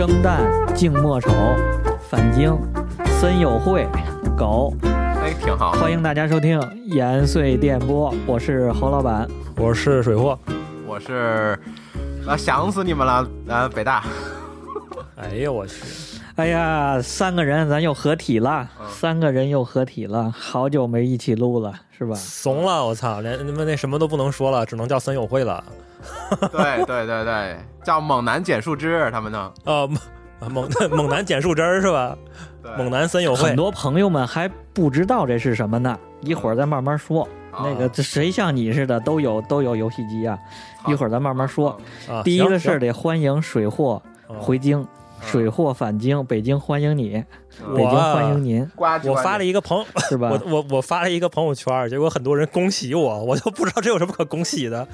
生旦净末丑，反经森友会，狗。哎，挺好。欢迎大家收听延绥电波，我是侯老板，我是水货，我是啊，想死你们了，呃，北大。哎呀，我去！哎呀，三个人咱又合体了，三个人又合体了，好久没一起录了，是吧？怂了，我操，连你们那什么都不能说了，只能叫森友会了。对对对对，叫猛男捡树枝，他们呢？呃，猛 猛男捡树枝儿是吧？猛男森友会，很多朋友们还不知道这是什么呢，一会儿再慢慢说。那个这谁像你似的都有都有游戏机啊？一会儿咱慢慢说。第一个事儿得欢迎水货回京。水货返京，北京欢迎你，北京欢迎您。我发了一个朋 是吧？我我我发了一个朋友圈，结果很多人恭喜我，我就不知道这有什么可恭喜的。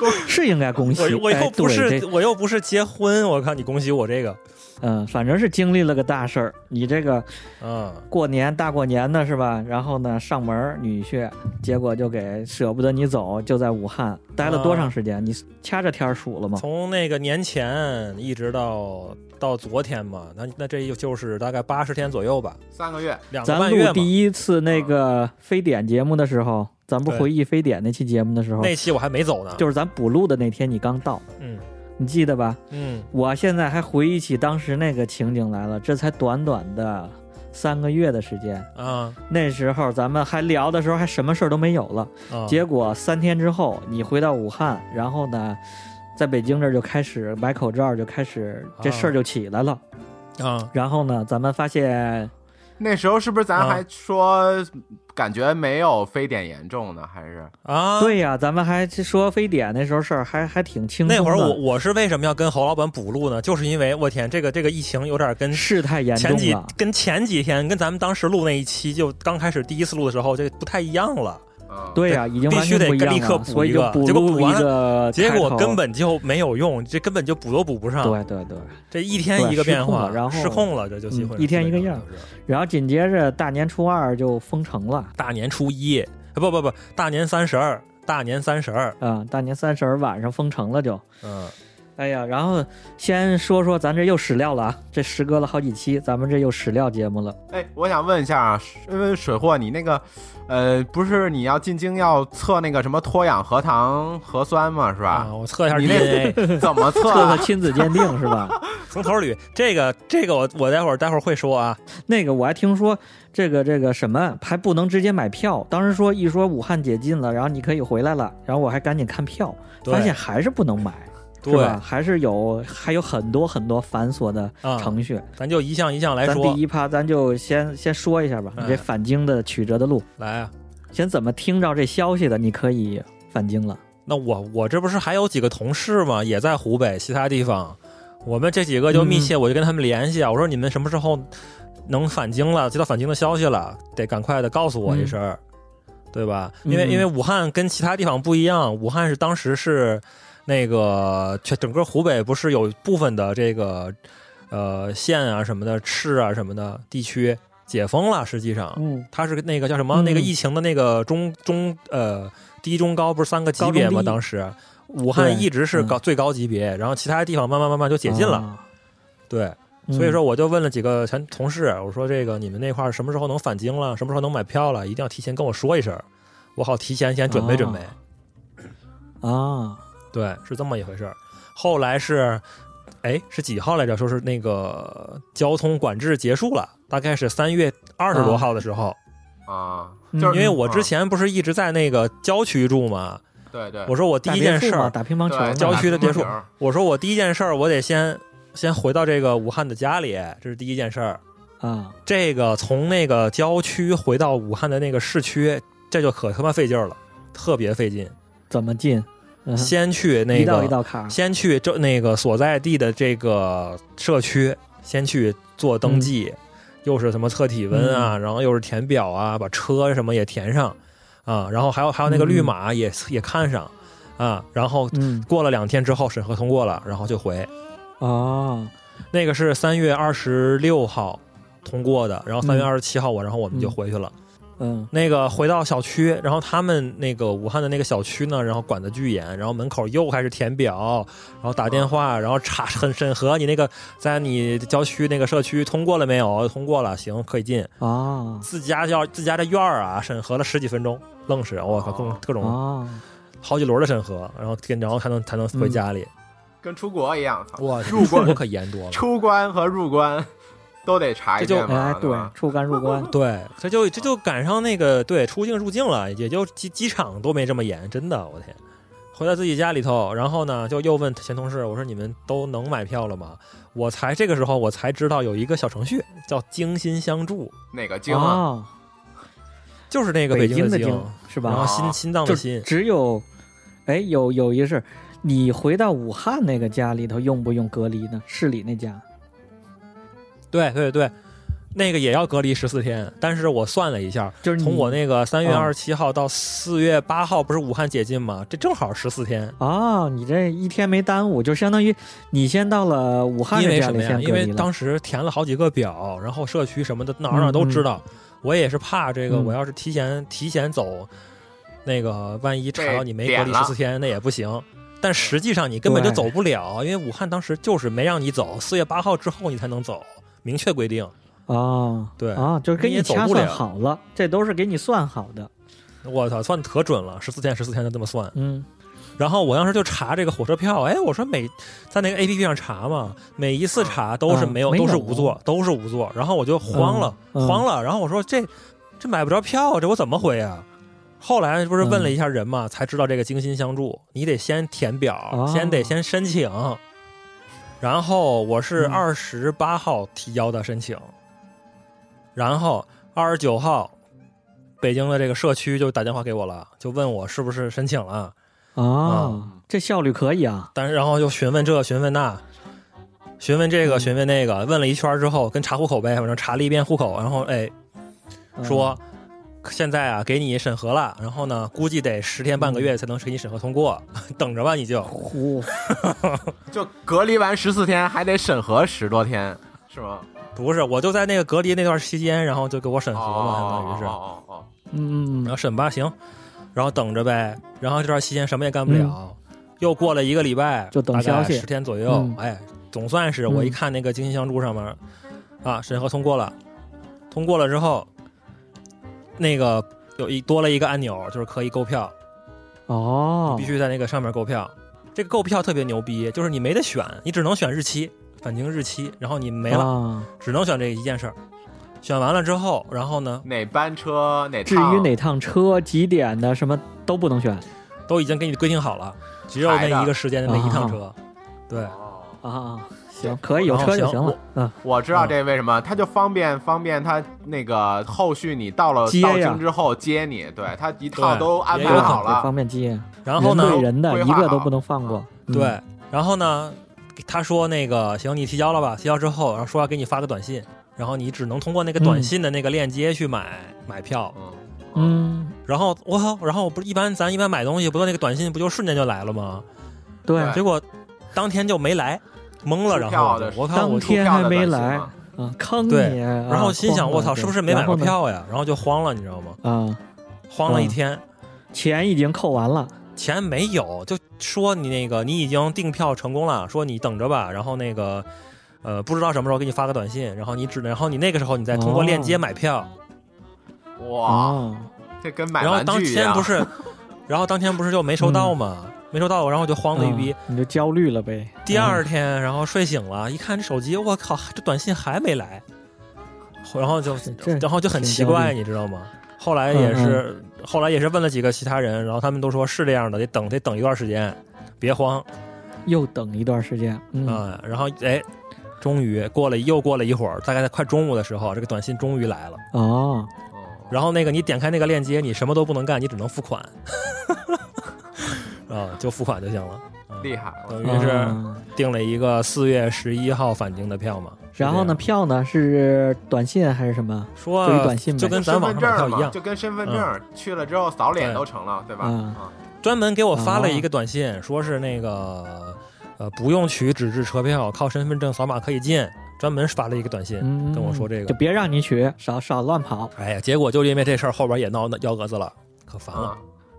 是应该恭喜，我又不是我又不是结婚，我看你恭喜我这个。嗯，反正是经历了个大事儿。你这个，嗯，过年大过年的是吧？然后呢，上门女婿，结果就给舍不得你走，就在武汉待了多长时间？你掐着天数了吗？从那个年前一直到到昨天嘛，那那这又就是大概八十天左右吧，三个月，两个半月咱录第一次那个非典节目的时候，咱不回忆非典那期节目的时候，那期我还没走呢，就是咱补录的那天，你刚到，嗯。你记得吧？嗯，我现在还回忆起当时那个情景来了。这才短短的三个月的时间啊！那时候咱们还聊的时候，还什么事儿都没有了。结果三天之后，你回到武汉，然后呢，在北京这儿就开始买口罩，就开始这事儿就起来了啊！然后呢，咱们发现。那时候是不是咱还说感觉没有非典严重呢？还是啊？对呀，咱们还说非典那时候事儿还还挺轻松。那会儿我我是为什么要跟侯老板补录呢？就是因为我天，这个这个疫情有点跟事态严重前几跟前几天跟咱们当时录那一期就刚开始第一次录的时候就不太一样了。对呀，已经必须得立刻补一个，结果补完了，结果根本就没有用，这根本就补都补不上。对对对，这一天一个变化，然后失控了，这就一天一个样。然后紧接着大年初二就封城了，大年初一，不不不，大年三十二，大年三十二，嗯，大年三十儿晚上封城了就，嗯。哎呀，然后先说说咱这又史料了啊！这时隔了好几期，咱们这又史料节目了。哎，我想问一下啊，因为水货，你那个，呃，不是你要进京要测那个什么脱氧核糖核酸吗？是吧？我测一下你那 怎么测？测测亲子鉴定是吧？从头捋，这个这个我我待会儿待会儿会说啊。那个我还听说这个这个什么还不能直接买票，当时说一说武汉解禁了，然后你可以回来了，然后我还赶紧看票，发现还是不能买。对，还是有还有很多很多繁琐的程序，咱就一项一项来说。咱第一趴，咱就先先说一下吧。你这返京的曲折的路，来啊，先怎么听着这消息的？你可以返京了。那我我这不是还有几个同事吗？也在湖北其他地方，我们这几个就密切，我就跟他们联系啊。我说你们什么时候能返京了？接到返京的消息了，得赶快的告诉我一声，对吧？因为因为武汉跟其他地方不一样，武汉是当时是。那个全整个湖北不是有部分的这个呃县啊什么的市啊什么的地区解封了，实际上，嗯，它是那个叫什么？那个疫情的那个中中呃低中高不是三个级别吗？当时。武汉一直是高最高级别，然后其他地方慢慢慢慢就解禁了，对，所以说我就问了几个前同事，我说这个你们那块什么时候能返京了？什么时候能买票了？一定要提前跟我说一声，我好提前先准备准备。啊。对，是这么一回事儿。后来是，哎，是几号来着？说是那个交通管制结束了，大概是三月二十多号的时候啊。就是因为我之前不是一直在那个郊区住嘛。对对。我说我第一件事儿打乒乓球，郊区的别墅。我说我第一件事儿，我得先先回到这个武汉的家里，这是第一件事儿啊。这个从那个郊区回到武汉的那个市区，这就可他妈费劲了，特别费劲。怎么进？先去那个，先去这那个所在地的这个社区，先去做登记，又是什么测体温啊，然后又是填表啊，把车什么也填上啊，然后还有还有那个绿码也也看上啊，然后过了两天之后审核通过了，然后就回。啊，那个是三月二十六号通过的，然后三月二十七号我，然后我们就回去了。嗯，那个回到小区，然后他们那个武汉的那个小区呢，然后管的巨严，然后门口又开始填表，然后打电话，然后查很审核你那个在你郊区那个社区通过了没有？通过了，行，可以进啊。自家叫自家的院儿啊，审核了十几分钟，愣是我靠，各种各种好几轮的审核，然后然后才能才能回家里，跟出国一样。哇，入关可严多了，出关和入关。都得查一遍嘛，对，出关入 关，对，这就这就赶上那个对出境入境了，也就机机场都没这么严，真的，我天！回到自己家里头，然后呢，就又问前同事，我说你们都能买票了吗？我才这个时候我才知道有一个小程序叫“精心相助”，哪个精啊？就是那个北京的京是吧？然后心心脏的心，只有哎，有有一个是，你回到武汉那个家里头用不用隔离呢？市里那家。对对对，那个也要隔离十四天，但是我算了一下，就是从我那个三月二十七号到四月八号，不是武汉解禁吗？这正好十四天啊！你这一天没耽误，就相当于你先到了武汉因为什么呀？因为当时填了好几个表，然后社区什么的哪哪都知道。我也是怕这个，我要是提前提前走，那个万一查到你没隔离十四天，那也不行。但实际上你根本就走不了，因为武汉当时就是没让你走，四月八号之后你才能走。明确规定啊，对啊，就是给你掐算好了，这都是给你算好的。我操，算的可准了，十四天十四天就这么算。嗯，然后我当时就查这个火车票，哎，我说每在那个 A P P 上查嘛，每一次查都是没有，都是无座，都是无座。然后我就慌了，慌了。然后我说这这买不着票，这我怎么回啊？后来不是问了一下人嘛，才知道这个精心相助，你得先填表，先得先申请。然后我是二十八号提交的申请，然后二十九号，北京的这个社区就打电话给我了，就问我是不是申请了。啊，这效率可以啊！但是然后又询问这询问那，询问这个询问那个，问了一圈之后，跟查户口呗，反正查了一遍户口，然后哎，说。现在啊，给你审核了，然后呢，估计得十天半个月才能给你审核通过，等着吧，你就。呼，就隔离完十四天，还得审核十多天，是吗？不是，我就在那个隔离那段期间，然后就给我审核了，相当于是。哦哦哦。嗯。然后审吧，行，然后等着呗。然后这段期间什么也干不了，又过了一个礼拜，就等消息，十天左右。哎，总算是我一看那个精心相助上面，啊，审核通过了，通过了之后。那个有一多了一个按钮，就是可以购票，哦，必须在那个上面购票。这个购票特别牛逼，就是你没得选，你只能选日期，返程日期，然后你没了，只能选这一件事儿。选完了之后，然后呢？哪班车？哪至于哪趟车几点的什么都不能选，都已经给你规定好了，只有那一个时间的那一趟车。对啊。行，可以有车就行了。嗯，我知道这为什么，他就方便方便他那个后续你到了到京之后接你，对他一套都安排好了，方便接。然后呢，对人的一个都不能放过。对，然后呢，他说那个行，你提交了吧？提交之后，然后说要给你发个短信，然后你只能通过那个短信的那个链接去买买票。嗯，然后我靠，然后不是一般咱一般买东西，不就那个短信不就瞬间就来了吗？对，结果当天就没来。懵了，然后我看我天还没来，啊，坑你！然后心想，我操，是不是没买过票呀？然后就慌了，你知道吗？啊，慌了一天，钱已经扣完了，钱没有，就说你那个你已经订票成功了，说你等着吧。然后那个呃，不知道什么时候给你发个短信，然后你只然后你那个时候你再通过链接买票。哇，这跟买然后当天不是，然后当天不是就没收到吗？没收到，然后就慌的一逼，你就焦虑了呗。第二天，然后睡醒了，一看这手机，我靠，这短信还没来，然后就，然后就很奇怪，你知道吗？后来也是，后来也是问了几个其他人，然后他们都说是这样的，得等，得等一段时间，别慌，又等一段时间啊。然后哎，终于过了又过了一会儿，大概在快中午的时候，这个短信终于来了。哦，然后那个你点开那个链接，你什么都不能干，你只能付款。啊，就付款就行了，厉害，等于是订了一个四月十一号返京的票嘛。然后呢，票呢是短信还是什么？说短信就跟咱网上票一样，就跟身份证去了之后扫脸都成了，对吧？嗯，专门给我发了一个短信，说是那个呃不用取纸质车票，靠身份证扫码可以进，专门发了一个短信跟我说这个，就别让你取，少少乱跑。哎呀，结果就因为这事儿，后边也闹幺蛾子了，可烦了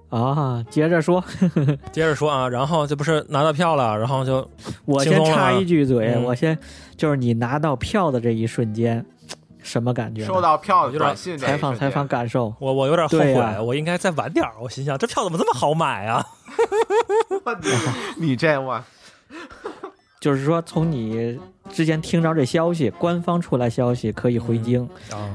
啊！接着说，接着说啊，然后这不是拿到票了，然后就我先插一句嘴，我先就是你拿到票的这一瞬间。什么感觉？收到票的短信，采访采访感受。我我有点后悔，我应该再晚点我心想，这票怎么这么好买啊？你这我，就是说，从你之前听着这消息，官方出来消息可以回京，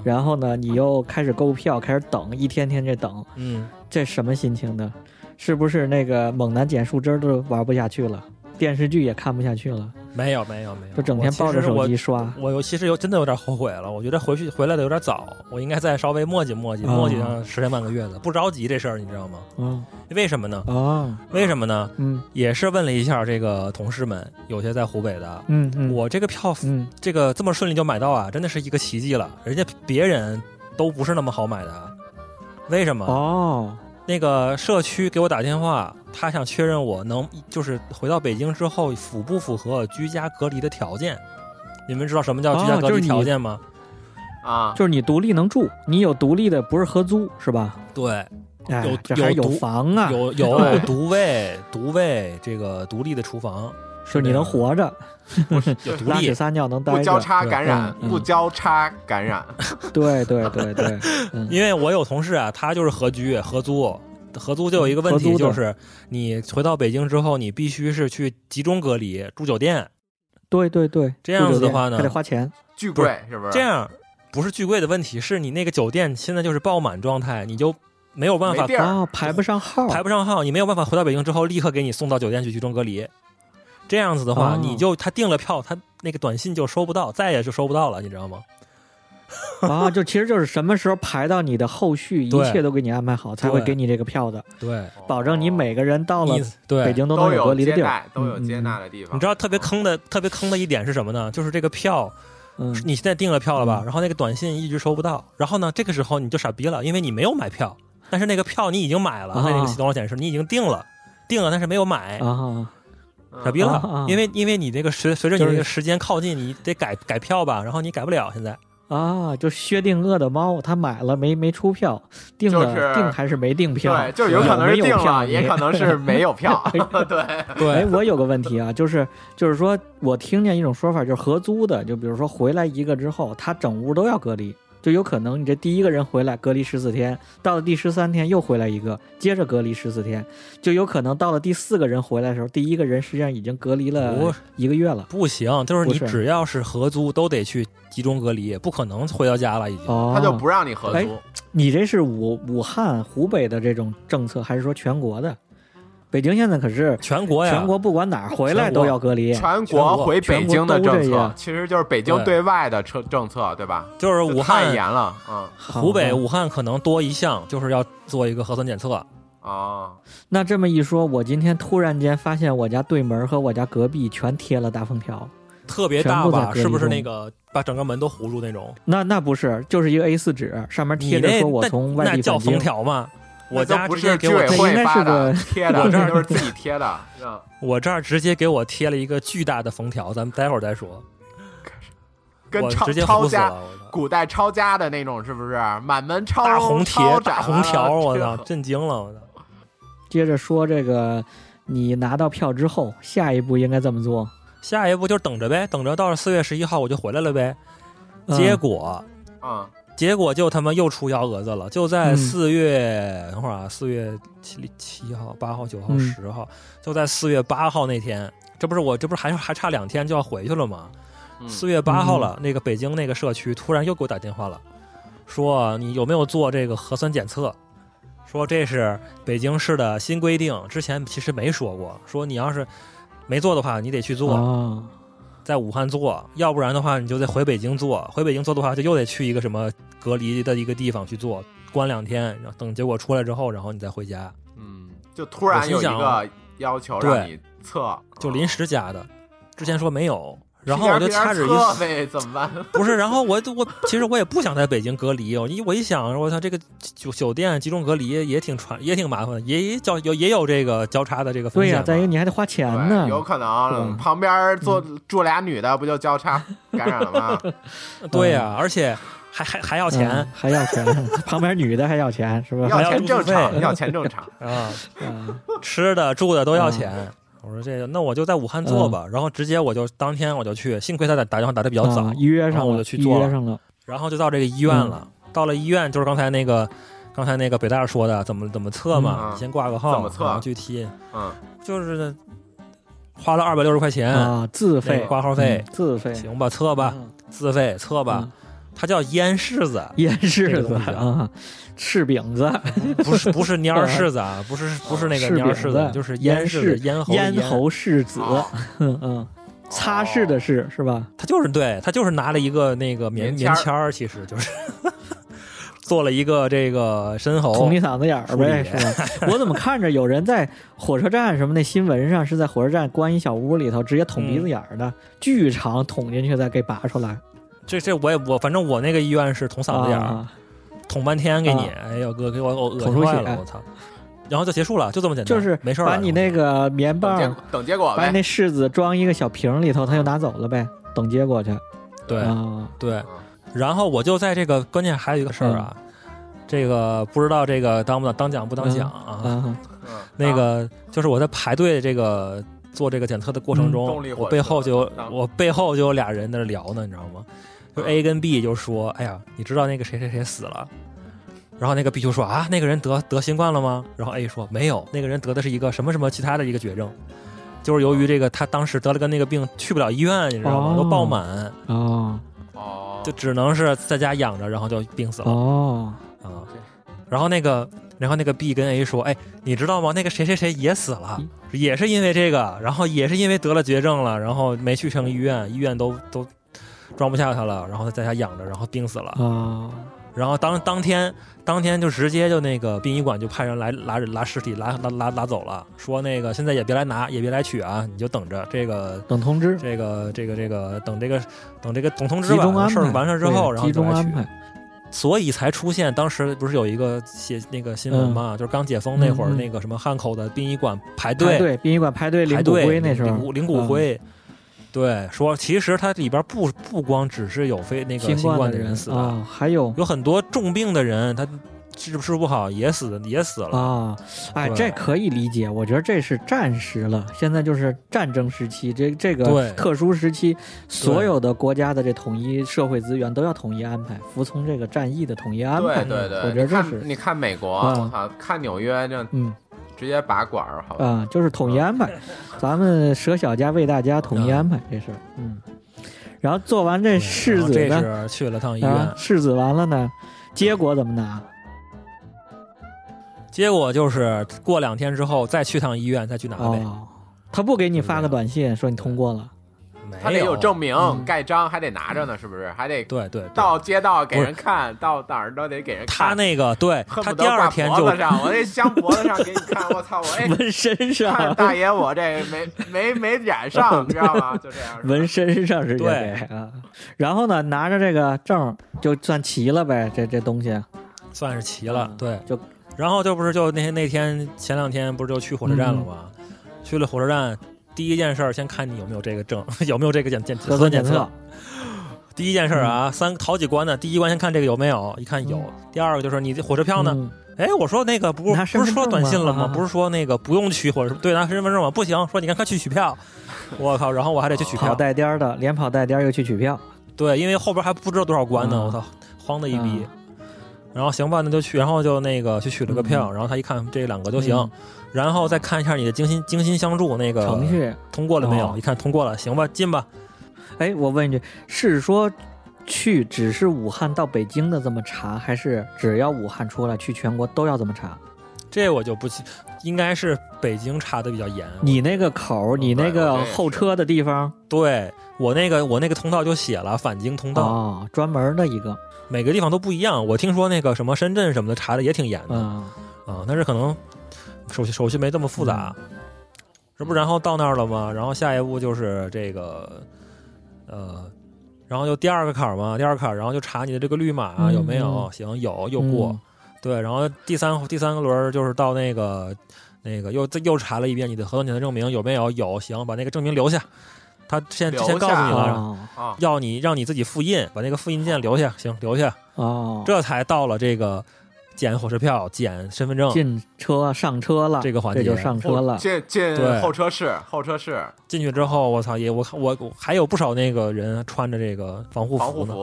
然后呢，你又开始购票，开始等，一天天这等，嗯，这什么心情呢？是不是那个猛男捡树枝都玩不下去了？电视剧也看不下去了，没有没有没有，就整天抱着手机刷。我有其实有真的有点后悔了，我觉得回去回来的有点早，我应该再稍微磨叽磨叽磨叽上十天半个月的，不着急这事儿，你知道吗？嗯，为什么呢？啊，为什么呢？嗯，也是问了一下这个同事们，有些在湖北的，嗯嗯，我这个票，嗯，这个这么顺利就买到啊，真的是一个奇迹了，人家别人都不是那么好买的，为什么？哦。那个社区给我打电话，他想确认我能就是回到北京之后符不符合居家隔离的条件。你们知道什么叫居家隔离条件吗？啊，就是你独立能住，你有独立的，不是合租是吧？对，有有有房啊，有有 独卫独卫这个独立的厨房，是你能活着，拉屎撒尿能待不交叉感染，不交叉感染。对 对对对，因为我有同事啊，他就是合居合租。合租就有一个问题，就是你回到北京之后，你必须是去集中隔离住酒店。对对对，这样子的话呢，还得花钱，巨贵是不是？这样不是巨贵的问题，是你那个酒店现在就是爆满状态，你就没有办法啊，排不上号，排不上号，你没有办法回到北京之后立刻给你送到酒店去集中隔离。这样子的话，你就他订了票，他那个短信就收不到，再也就收不到了，你知道吗？啊，就其实就是什么时候排到你的后续，一切都给你安排好，才会给你这个票的。对，保证你每个人到了北京都能有隔离的地儿，都有接纳的地方。你知道特别坑的、特别坑的一点是什么呢？就是这个票，你现在订了票了吧？然后那个短信一直收不到，然后呢，这个时候你就傻逼了，因为你没有买票，但是那个票你已经买了，那个系统上显示你已经订了，订了但是没有买，傻逼了，因为因为你这个随随着你这个时间靠近，你得改改票吧，然后你改不了现在。啊，就薛定谔的猫，他买了没没出票，订了订还是没订票？对，就有可能是订了，也可能是没有票。对 对。哎，我有个问题啊，就是就是说我听见一种说法，就是合租的，就比如说回来一个之后，他整屋都要隔离。就有可能你这第一个人回来隔离十四天，到了第十三天又回来一个，接着隔离十四天，就有可能到了第四个人回来的时候，第一个人实际上已经隔离了一个月了。不行，就是你只要是合租都得去集中隔离，不可能回到家了已经。哦他就不让你合租。你这是武武汉湖北的这种政策，还是说全国的？北京现在可是全国呀，全国不管哪儿回来都要隔离，全国回北京的政策，其实就是北京对外的政政策，对。吧？就是武汉严了，嗯，湖北武汉可能多一项，就是要做一个核酸检测。啊，那这么一说，我今天突然间发现我家对门和我家隔壁全贴了大封条，特别大吧？是不是那个把整个门都糊住那种？那那不是，就是一个 A 四纸，上面贴着说我从外地那叫封条吗？我家不是居委会发的 贴的，我这儿都是自己贴的。我这儿直接给我贴了一个巨大的封条，咱们待会儿再说。跟抄抄家古代抄家的那种是不是？满门抄大红贴大红条，我操，震惊了！我操。接着说这个，你拿到票之后，下一步应该怎么做？下一步就是等着呗，等着到了四月十一号我就回来了呗。结果啊。结果就他妈又出幺蛾子了，就在四月，等会儿啊，四月七七号、八号、九号、十号，就在四月八号那天，这不是我，这不是还还差两天就要回去了吗？四月八号了，那个北京那个社区突然又给我打电话了，说你有没有做这个核酸检测？说这是北京市的新规定，之前其实没说过，说你要是没做的话，你得去做。在武汉做，要不然的话你就得回北京做。回北京做的话，就又得去一个什么隔离的一个地方去做，关两天，然后等结果出来之后，然后你再回家。嗯，就突然有一个要求让你测，就临时加的。之前说没有，然后我就掐指一呗，怎么办？不是，然后我我其实我也不想在北京隔离，我一我一想，我操，这个酒酒店集中隔离也挺传，也挺麻烦，也交有也有这个交叉的这个风险。对呀，再一个你还得花钱呢。有可能旁边坐住俩女的，不就交叉感染了吗？对呀，而且还还还要钱，还要钱，旁边女的还要钱，是吧？要钱正常，要钱正常啊，吃的住的都要钱。我说这个，那我就在武汉做吧，然后直接我就当天我就去，幸亏他打打电话打的比较早，约上我就去做了，然后就到这个医院了。到了医院，就是刚才那个刚才那个北大说的，怎么怎么测嘛，你先挂个号，怎么测？具体，嗯，就是花了二百六十块钱啊，自费挂号费，自费，行吧，测吧，自费测吧。它叫腌柿子，腌 柿子啊，柿饼子，不是不是蔫柿子啊，不是不是那个蔫柿子，就是腌柿咽喉咽喉柿子，嗯嗯，擦拭的拭是吧？他就是对他就是拿了一个那个棉棉签儿，其实就是 做了一个这个深喉捅你嗓子眼儿呗，是吧？我怎么看着有人在火车站什么那新闻上是在火车站关一小屋里头直接捅鼻子眼儿的，巨长捅进去再给拔出来。这这我也我反正我那个医院是捅嗓子眼儿，捅半天给你，哎呦哥给我我恶心坏了，我操！然后就结束了，就这么简单，就是没事儿。把你那个棉棒等结果，把那柿子装一个小瓶里头，他就拿走了呗，等结果去。对对，然后我就在这个关键还有一个事儿啊，这个不知道这个当不当当讲不当讲啊？那个就是我在排队这个做这个检测的过程中，我背后就我背后就有俩人在那聊呢，你知道吗？就 A 跟 B 就说：“哎呀，你知道那个谁谁谁死了？”然后那个 B 就说：“啊，那个人得得新冠了吗？”然后 A 说：“没有，那个人得的是一个什么什么其他的一个绝症，就是由于这个他当时得了个那个病，去不了医院，你知道吗？都爆满哦哦，就只能是在家养着，然后就病死了哦啊。然后那个然后那个 B 跟 A 说：‘哎，你知道吗？那个谁谁谁也死了，也是因为这个，然后也是因为得了绝症了，然后没去成医院，医院都都。’”装不下他了，然后他在家养着，然后病死了。啊，然后当当天当天就直接就那个殡仪馆就派人来拉拉尸体，拉拉拉拉走了，说那个现在也别来拿，也别来取啊，你就等着这个等通知，这个这个这个等这个等这个等通知吧。事儿完事之后，然后集中安排。所以才出现当时不是有一个写那个新闻嘛，就是刚解封那会儿，那个什么汉口的殡仪馆排队，对殡仪馆排队领骨灰那时候领骨灰。对，说其实它里边不不光只是有非那个新冠的人死啊，还有有很多重病的人，他治治不好也死也死了啊。哎，这可以理解，我觉得这是战时了。现在就是战争时期，这这个特殊时期，所有的国家的这统一社会资源都要统一安排，服从这个战役的统一安排。对对对，我觉得这是你看美国，我靠，看纽约这嗯。直接拔管儿，好啊，就是统一安排，咱们舍小家为大家统一安排这事儿，嗯。然后做完这世子呢，去了趟医院，世子完了呢，结果怎么拿？结果就是过两天之后再去趟医院再去拿呗。他不给你发个短信说你通过了。他得有证明，盖章还得拿着呢，是不是？还得对对，到街道给人看到哪儿都得给人看。他那个对，他第二天就 我这镶脖子上给你看，我操，我 哎纹身上，大爷我这没没没染上，你知道吗？就这样，纹身上是对啊。然后呢，拿着这个证就算齐了呗，这这东西算是齐了。对，就然后就不是就那天那天前两天不是就去火车站了吗？去了火车站。第一件事儿，先看你有没有这个证，有没有这个检检核酸检测。第一件事儿啊，三好几关呢。第一关先看这个有没有，一看有。第二个就是你的火车票呢？哎，我说那个不是不是说短信了吗？不是说那个不用取火车对拿身份证吗？不行，说你赶快去取票。我靠，然后我还得去取票。跑带颠的，连跑带颠又去取票。对，因为后边还不知道多少关呢，我操，慌的一逼。然后行吧，那就去，然后就那个去取了个票，然后他一看这两个都行。然后再看一下你的精心精心相助那个程序通过了没有？一看通过了，行吧，进吧。哎，我问一句，是说去只是武汉到北京的这么查，还是只要武汉出来去全国都要这么查？这我就不清，应该是北京查的比较严。你那个口，你那个候车的地方，对我那个我那个通道就写了返京通道啊，专门的一个，每个地方都不一样。我听说那个什么深圳什么的查的也挺严的啊，但是可能。手续手续没这么复杂，这不然后到那儿了吗？然后下一步就是这个呃，然后就第二个坎儿嘛，第二个坎儿，然后就查你的这个绿码有没有，行，有又过，对，然后第三第三个轮就是到那个那个又又查了一遍你的核酸检测证明有没有，有，行，把那个证明留下。他先之前告诉你了，要你让你自己复印，把那个复印件留下，行，留下。哦，这才到了这个检火车票、检身份证、进车上车了这个环节，就上车了。进进候车室，候车室进去之后，我操，也我看我还有不少那个人穿着这个防护服呢。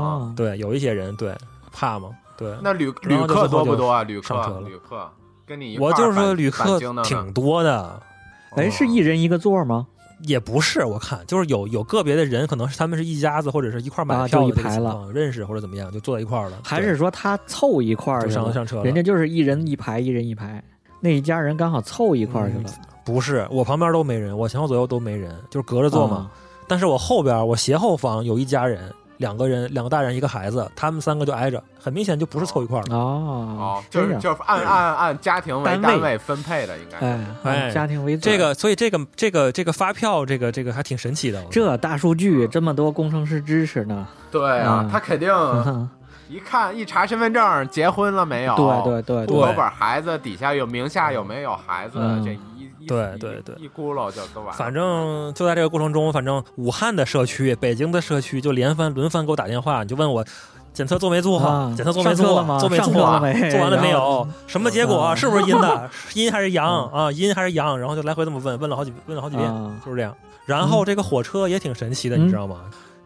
啊，对，有一些人对怕吗？对，那旅旅客多不多啊？旅客旅客跟你我就是说旅客挺多的。哎，是一人一个座吗？也不是，我看就是有有个别的人，可能是他们是一家子，或者是一块买票一排了，认识或者怎么样，就坐在一块了。还是说他凑一块儿上上车？人家就是一人一排，一人一排，那一家人刚好凑一块儿去了。不是，我旁边都没人，我前后左右都没人，就是隔着坐嘛。但是我后边，我斜后方有一家人。两个人，两个大人，一个孩子，他们三个就挨着，很明显就不是凑一块儿的哦，就是就是按按按家庭为单位分配的，应该哎，家庭为这个，所以这个这个这个发票，这个这个还挺神奇的。这大数据这么多工程师支持呢？对啊，他肯定 一看一查身份证，结婚了没有？对对对，户口本孩子底下有名下有没有孩子？这一。对对对，一咕噜就都完。反正就在这个过程中，反正武汉的社区、北京的社区就连番轮番给我打电话，你就问我检测做没做？检测做没做？做没做？做完了没有？什么结果？是不是阴的？阴还是阳啊？阴还是阳？然后就来回这么问，问了好几问了好几遍，就是这样。然后这个火车也挺神奇的，你知道吗？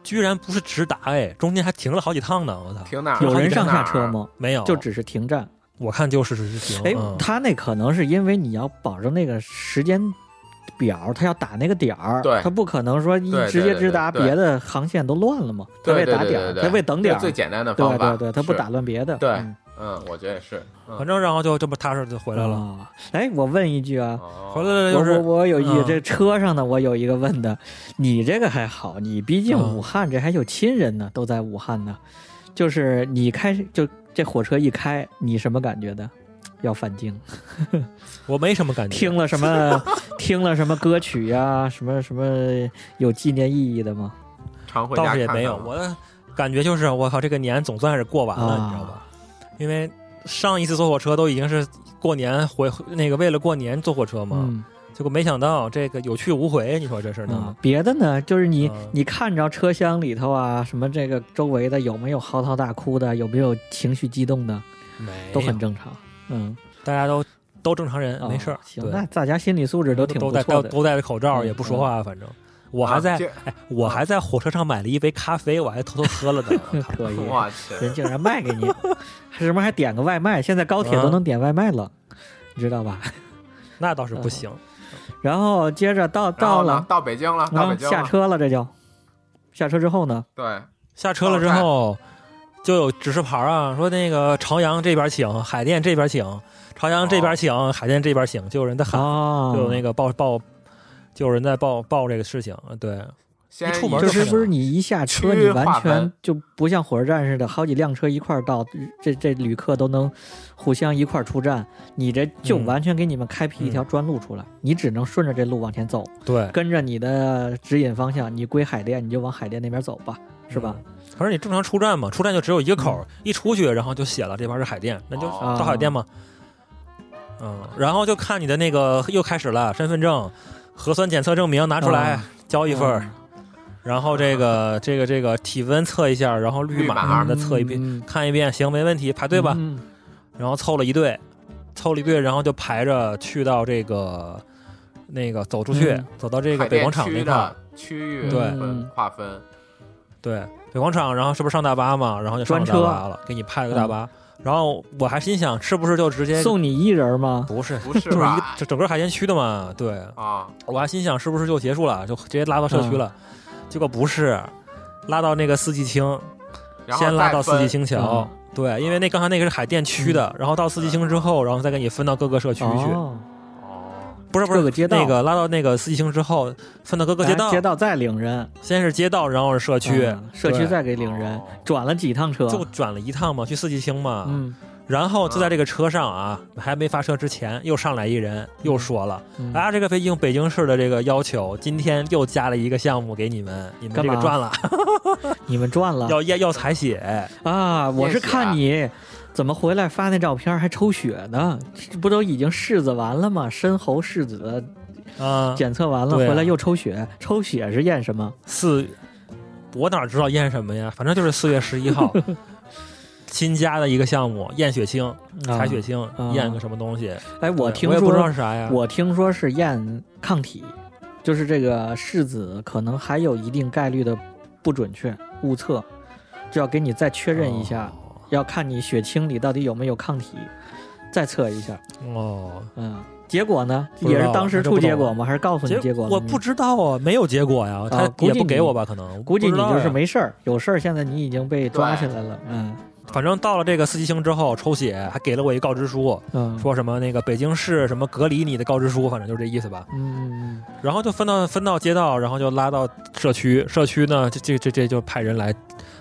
居然不是直达，哎，中间还停了好几趟呢！我操，停哪？有人上下车吗？没有，就只是停站。我看就是是停。哎，他那可能是因为你要保证那个时间表，他要打那个点儿，他不可能说一直接直达，别的航线都乱了嘛。他为打点儿，他为等点儿，最简单的方法。对对对，他不打乱别的。对，嗯，我觉得也是。反正然后就这么踏实就回来了。哎，我问一句啊，回来了就是我有一这车上呢，我有一个问的，你这个还好，你毕竟武汉这还有亲人呢，都在武汉呢，就是你开就。这火车一开，你什么感觉的？要返京？我没什么感觉。听了什么？听了什么歌曲呀？什么什么有纪念意义的吗？倒是也没有。我的感觉就是，我靠，这个年总算是过完了，你知道吧？因为上一次坐火车都已经是过年回那个为了过年坐火车嘛。结果没想到这个有去无回，你说这事呢？别的呢？就是你你看着车厢里头啊，什么这个周围的有没有嚎啕大哭的？有没有情绪激动的？没，都很正常。嗯，大家都都正常人，没事儿。行，那大家心理素质都挺都戴都戴着口罩，也不说话。反正我还在哎，我还在火车上买了一杯咖啡，我还偷偷喝了呢。可以，人竟然卖给你，什么还点个外卖？现在高铁都能点外卖了，你知道吧？那倒是不行。然后接着到到了到北京了，到北京下车了，这就下车之后呢？对，下车了之后就有指示牌啊，说那个朝阳这边请，海淀这边请，朝阳这边请，海淀这边请，就有人在喊，就有那个报报，就有人在报报这个事情，对。一出门就是不是你一下车，你完全就不像火车站似的，好几辆车一块儿到，这这旅客都能互相一块儿出站。你这就完全给你们开辟一条专路出来，你只能顺着这路往前走。对，跟着你的指引方向，你归海淀，你就往海淀那边走吧，是吧？可是你正常出站嘛，出站就只有一个口，一出去然后就写了这边是海淀，那就到海淀嘛。嗯，然后就看你的那个又开始了，身份证、核酸检测证明拿出来交一份。然后这个这个这个体温测一下，然后绿码的测一遍，看一遍，行，没问题，排队吧。然后凑了一队，凑了一队，然后就排着去到这个那个走出去，走到这个北广场那块区域对划分。对北广场，然后是不是上大巴嘛？然后就上大巴了，给你派了个大巴。然后我还心想，是不是就直接送你一人吗？不是，不是，就是一个就整个海淀区的嘛。对啊，我还心想，是不是就结束了，就直接拉到社区了。结果不是，拉到那个四季青，先拉到四季青桥，对，因为那刚才那个是海淀区的，然后到四季青之后，然后再给你分到各个社区去。哦，不是不是，那个拉到那个四季青之后，分到各个街道，街道再领人，先是街道，然后是社区，社区再给领人，转了几趟车，就转了一趟嘛，去四季青嘛。嗯，然后就在这个车上啊，还没发车之前，又上来一人，又说了啊，这个北京北京市的这个要求，今天又加了一个项目给你们，你们这个赚了，你们赚了，要验要采血啊！我是看你怎么回来发那照片还抽血呢，这不都已经试子完了吗？深喉试子啊，检测完了回来又抽血，抽血是验什么？四，我哪知道验什么呀？反正就是四月十一号。新加的一个项目，验血清，采血清，验个什么东西？哎，我听说不知道是啥呀？我听说是验抗体，就是这个试子可能还有一定概率的不准确，误测，就要给你再确认一下，要看你血清里到底有没有抗体，再测一下。哦，嗯，结果呢？也是当时出结果吗？还是告诉你结果？我不知道啊，没有结果呀，他也不给我吧？可能估计你就是没事儿，有事儿，现在你已经被抓起来了，嗯。反正到了这个四季星之后抽血，还给了我一告知书，说什么那个北京市什么隔离你的告知书，反正就这意思吧。嗯，然后就分到分到街道，然后就拉到社区，社区呢，这这这这就派人来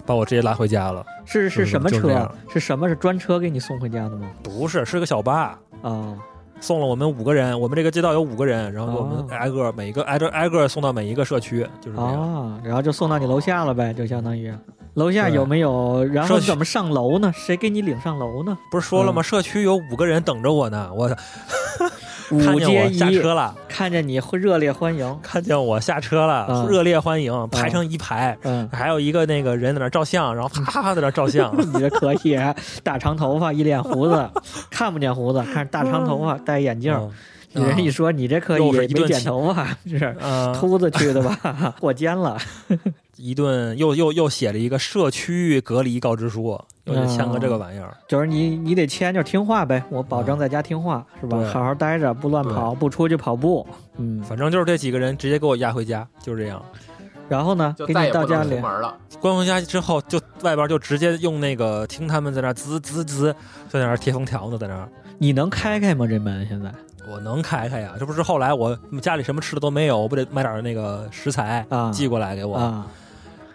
把我直接拉回家了。是是什么车？是什么是专车给你送回家的吗？不是，是个小巴啊，送了我们五个人，我们这个街道有五个人，然后我们挨个每一个挨着挨个送到每一个社区，就是这样。然后就送到你楼下了呗，就相当于。楼下有没有？然后怎么上楼呢？谁给你领上楼呢？不是说了吗？社区有五个人等着我呢。我 五接一下车了，看见你会热烈欢迎。看见我下车了，热烈欢迎，排成一排。嗯，还有一个那个人在那照相，然后啪啪 在那照相。你这可以，大长头发，一脸胡子，看不见胡子，看大长头发，戴眼镜。女人一说你这可以，没剪头发，是秃子去的吧？过肩了。一顿又又又写了一个社区隔离告知书，又得签个这个玩意儿，就是你你得签，就听话呗，我保证在家听话，是吧？好好待着，不乱跑，不出去跑步，嗯，反正就是这几个人直接给我押回家，就是这样。然后呢，给你到家里，关回家之后，就外边就直接用那个听他们在那滋滋滋，在那贴封条呢，在那。你能开开吗？这门现在？我能开开呀，这不是后来我家里什么吃的都没有，我不得买点那个食材寄过来给我。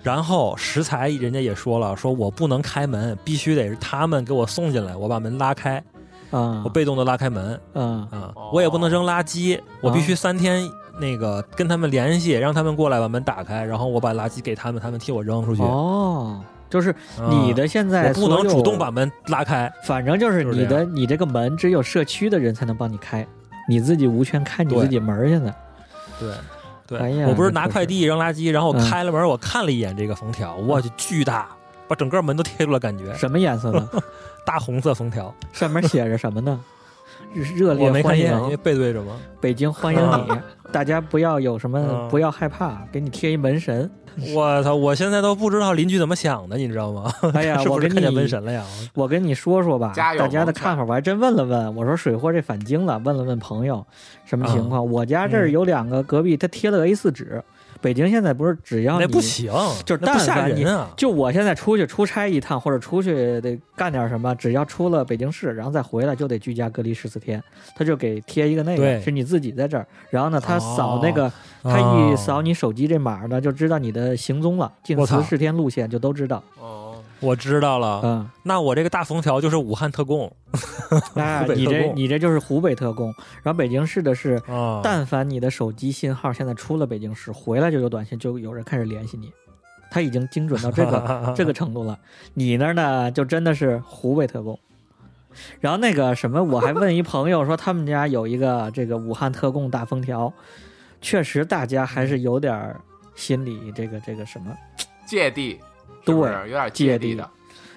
然后食材人家也说了，说我不能开门，必须得是他们给我送进来，我把门拉开，啊，我被动的拉开门，啊啊，我也不能扔垃圾，我必须三天那个跟他们联系，让他们过来把门打开，然后我把垃圾给他们，他们替我扔出去。哦，就是你的现在不能主动把门拉开，反正就是你的你这个门只有社区的人才能帮你开，你自己无权开你自己门现在。对。对，我不是拿快递扔垃圾，然后开了门，我看了一眼这个封条，我去，巨大，把整个门都贴住了，感觉。什么颜色的？大红色封条，上面写着什么呢？热烈欢迎，因为背对着吗？北京欢迎你，大家不要有什么，不要害怕，给你贴一门神。我操！我现在都不知道邻居怎么想的，你知道吗？哎呀，我跟你门神了呀！我跟你说说吧，大家的看法，我还真问了问。我说水货这返京了，问了问朋友，什么情况？我家这儿有两个隔壁，他贴了个 A 四纸。北京现在不是只要你不行，就是但凡你就我现在出去出差一趟或者出去得干点什么，只要出了北京市，然后再回来就得居家隔离十四天，他就给贴一个那个，是你自己在这儿，然后呢，他扫那个，他一扫你手机这码呢，就知道你的行踪了，进十四天路线就都知道。我知道了，嗯，那我这个大封条就是武汉特供，哎，你这你这就是湖北特供，然后北京市的是，但凡你的手机信号现在出了北京市，回来就有短信，就有人开始联系你，他已经精准到这个 这个程度了。你那儿呢，就真的是湖北特供。然后那个什么，我还问一朋友说，他们家有一个这个武汉特供大封条，确实大家还是有点心理这个这个什么。芥蒂。对，有点芥蒂的，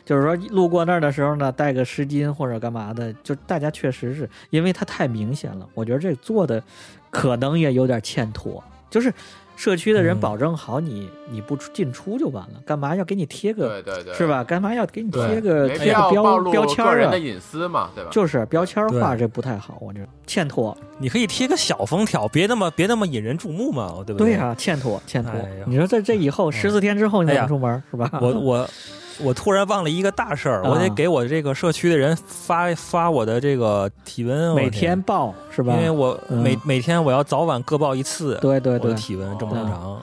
就是说路过那儿的时候呢，带个湿巾或者干嘛的，就大家确实是因为它太明显了，我觉得这做的可能也有点欠妥，就是。社区的人保证好你，你不出进出就完了，干嘛要给你贴个，对对对，是吧？干嘛要给你贴个贴个标标签啊？个人的隐私嘛，对吧？就是标签化，这不太好，我这欠妥。你可以贴个小封条，别那么别那么引人注目嘛，对不对？对呀，欠妥欠妥。你说在这以后十四天之后你怎么出门是吧？我我。我突然忘了一个大事儿，我得给我这个社区的人发发我的这个体温，每天报是吧？因为我每每天我要早晚各报一次，对对对，体温正不正常？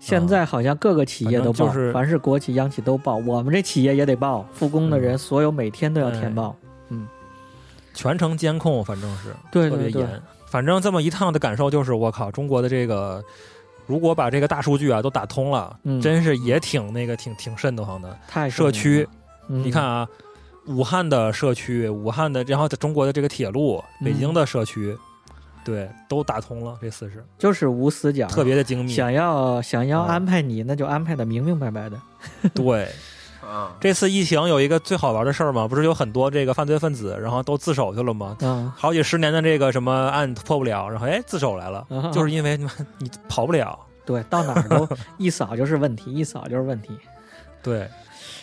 现在好像各个企业都报，凡是国企央企都报，我们这企业也得报，复工的人所有每天都要填报。嗯全程监控，反正是对特别严。反正这么一趟的感受就是，我靠，中国的这个，如果把这个大数据啊都打通了，真是也挺那个挺挺瘆得慌的。太社区，你看啊，武汉的社区，武汉的，然后在中国的这个铁路，北京的社区。对，都打通了这四十，就是无死角，特别的精密。想要想要安排你，那就安排的明明白白的。对，啊，这次疫情有一个最好玩的事儿嘛，不是有很多这个犯罪分子，然后都自首去了吗？嗯，好几十年的这个什么案破不了，然后哎自首来了，就是因为你你跑不了。对，到哪儿都一扫就是问题，一扫就是问题。对，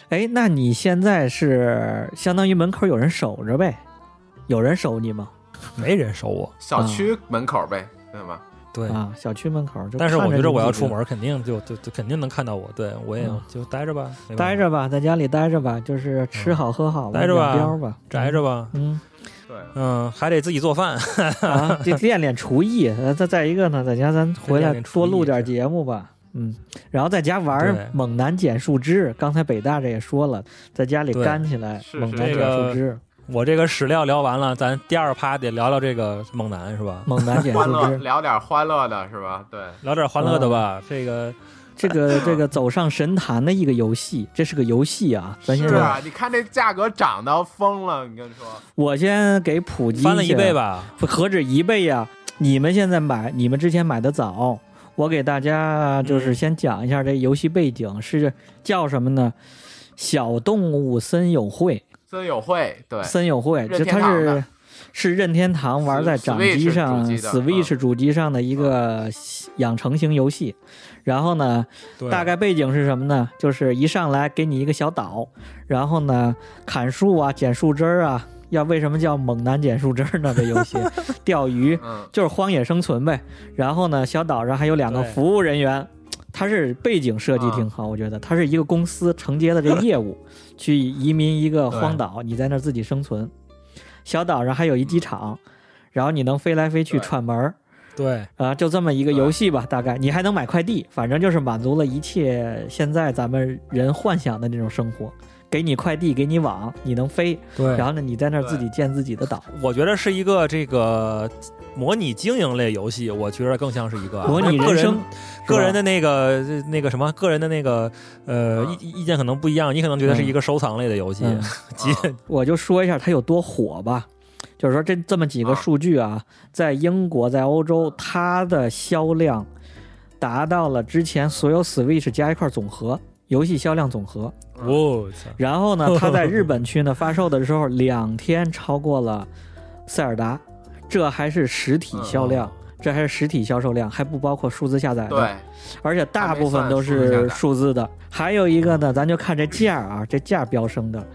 哎，那你现在是相当于门口有人守着呗？有人守你吗？没人守我，小区门口呗，对吧？对啊，小区门口。但是我觉得我要出门，肯定就就就肯定能看到我。对我也就待着吧，待着吧，在家里待着吧，就是吃好喝好，待着吧，宅着吧。嗯，对，嗯，还得自己做饭，啊，得练练厨艺。再再一个呢，在家咱回来多录点节目吧。嗯，然后在家玩猛男捡树枝。刚才北大这也说了，在家里干起来猛男捡树枝。我这个史料聊完了，咱第二趴得聊聊这个猛男是吧？猛男捡树枝，聊点欢乐的是吧？对，聊点欢乐的吧。这个，这个，这个走上神坛的一个游戏，这是个游戏啊。咱先是啊，你看这价格涨到疯了，你跟你说。我先给普及翻了一倍吧？何止一倍呀？你们现在买，你们之前买的早。我给大家就是先讲一下这游戏背景是叫什么呢？小动物森友会。森友会对，森友会，这它是是任天堂玩在掌机上，Switch 主机上的一个养成型游戏。然后呢，大概背景是什么呢？就是一上来给你一个小岛，然后呢砍树啊，捡树枝啊。要为什么叫猛男捡树枝呢？这游戏 钓鱼就是荒野生存呗。然后呢，小岛上还有两个服务人员。它是背景设计挺好，我觉得它是一个公司承接的这业务，去移民一个荒岛，你在那儿自己生存。小岛上还有一机场，然后你能飞来飞去串门儿。对，啊，就这么一个游戏吧，大概你还能买快递，反正就是满足了一切现在咱们人幻想的那种生活。给你快递，给你网，你能飞。对，然后呢，你在那儿自己建自己的岛。我觉得是一个这个模拟经营类游戏，我觉得更像是一个模拟人生。个人的那个那个什么，个人的那个呃意意见可能不一样，你可能觉得是一个收藏类的游戏。我就说一下它有多火吧，就是说这这么几个数据啊，在英国，在欧洲，它的销量达到了之前所有 Switch 加一块总和。游戏销量总和，我操！然后呢，它在日本区呢发售的时候，两天超过了塞尔达，这还是实体销量，这还是实体销售量，还不包括数字下载的。对，而且大部分都是数字的。还有一个呢，咱就看这价啊，这价飙升的。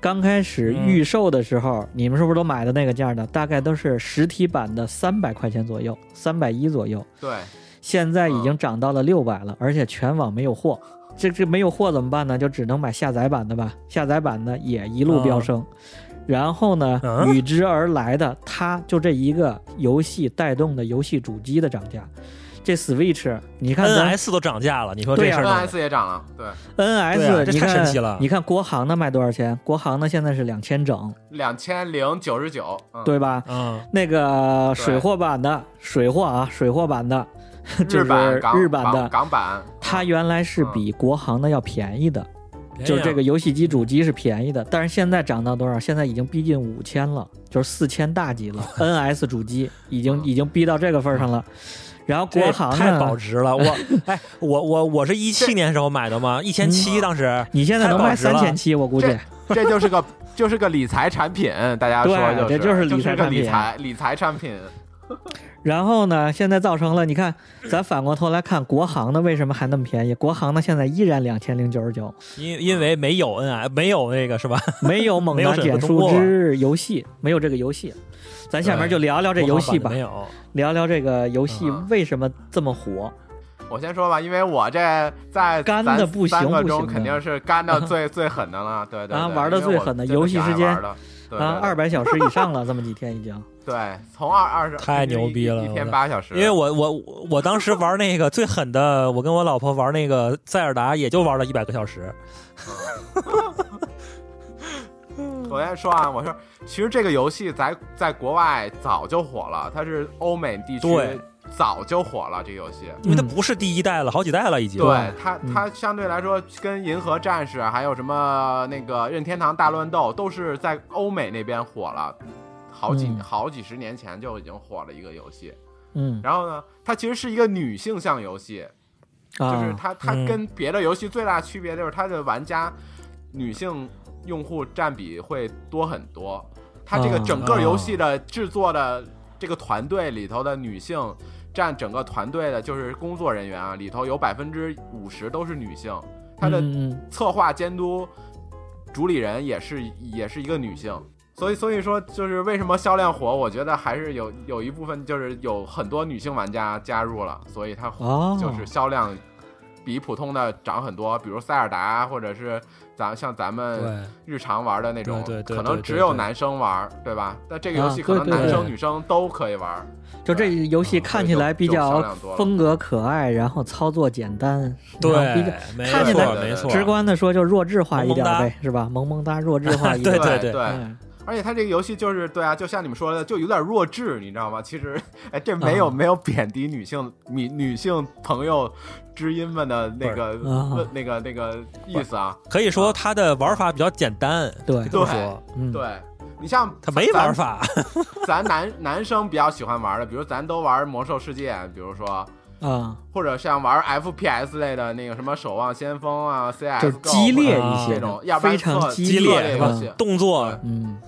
刚开始预售的时候，你们是不是都买的那个价呢？大概都是实体版的三百块钱左右，三百一左右。对，现在已经涨到了六百了，而且全网没有货。这这没有货怎么办呢？就只能买下载版的吧。下载版的也一路飙升，然后呢，与之而来的，它就这一个游戏带动的游戏主机的涨价。这 Switch，你看 NS 都涨价了，你说这事儿？NS 也涨了，对，NS 这太神奇了。你看国行的卖多少钱？国行的现在是两千整，两千零九十九，对吧？嗯，那个水货版的，水货啊，水货版的。就是日版的港版，它原来是比国行的要便宜的，就是这个游戏机主机是便宜的，但是现在涨到多少？现在已经逼近五千了，就是四千大几了。NS 主机已经已经逼到这个份上了，然后国行太保值了。我 哎，我我我是一七年时候买的嘛，一千七当时，你现在能卖三千七，我估计这就是个就是个理财产品，大家说就这就是理财产品，理财理财产品。然后呢？现在造成了，你看，咱反过头来看国行的为什么还那么便宜？国行的现在依然两千零九十九，因因为没有 N I，没有那个是吧？没有猛男减树枝游戏，没有这个游戏。咱下面就聊聊这游戏吧，没有聊聊这个游戏为什么这么火。我先说吧，因为我这在干的不行不行，肯定是干的最 最狠的了。对对，玩的最狠的游戏时间啊，二百小时以上了，这么几天已经。对，从二二十太牛逼了，一天八小时。因为我我我当时玩那个最狠的，我跟我老婆玩那个塞尔达，也就玩了一百个小时。我先说啊，我说其实这个游戏在在国外早就火了，它是欧美地区早就火了。这个游戏，因为它不是第一代了，好几代了已经。对它，它相对来说跟《银河战士》还有什么那个《任天堂大乱斗》都是在欧美那边火了，好几好几十年前就已经火了一个游戏。嗯，然后呢，它其实是一个女性向游戏，就是它它跟别的游戏最大区别就是它的玩家女性。用户占比会多很多，它这个整个游戏的制作的这个团队里头的女性占整个团队的，就是工作人员啊，里头有百分之五十都是女性，它的策划监督主理人也是也是一个女性，所以所以说就是为什么销量火，我觉得还是有有一部分就是有很多女性玩家加入了，所以它就是销量比普通的涨很多，比如塞尔达或者是。咱像咱们日常玩的那种，可能只有男生玩，对吧？但这个游戏可能男生女生都可以玩。就这游戏看起来比较风格可爱，然后操作简单，对，看起来没错。直观的说，就弱智化一点呗，是吧？萌萌哒，弱智化一点。对对对。而且它这个游戏就是对啊，就像你们说的，就有点弱智，你知道吗？其实，哎，这没有没有贬低女性女女性朋友知音们的那个那个那个意思啊。可以说它的玩法比较简单，对，这么说。对，你像他没玩法，咱男男生比较喜欢玩的，比如咱都玩魔兽世界，比如说啊，或者像玩 FPS 类的那个什么守望先锋啊，CS 就激烈一些这种，非常激烈游戏动作，嗯。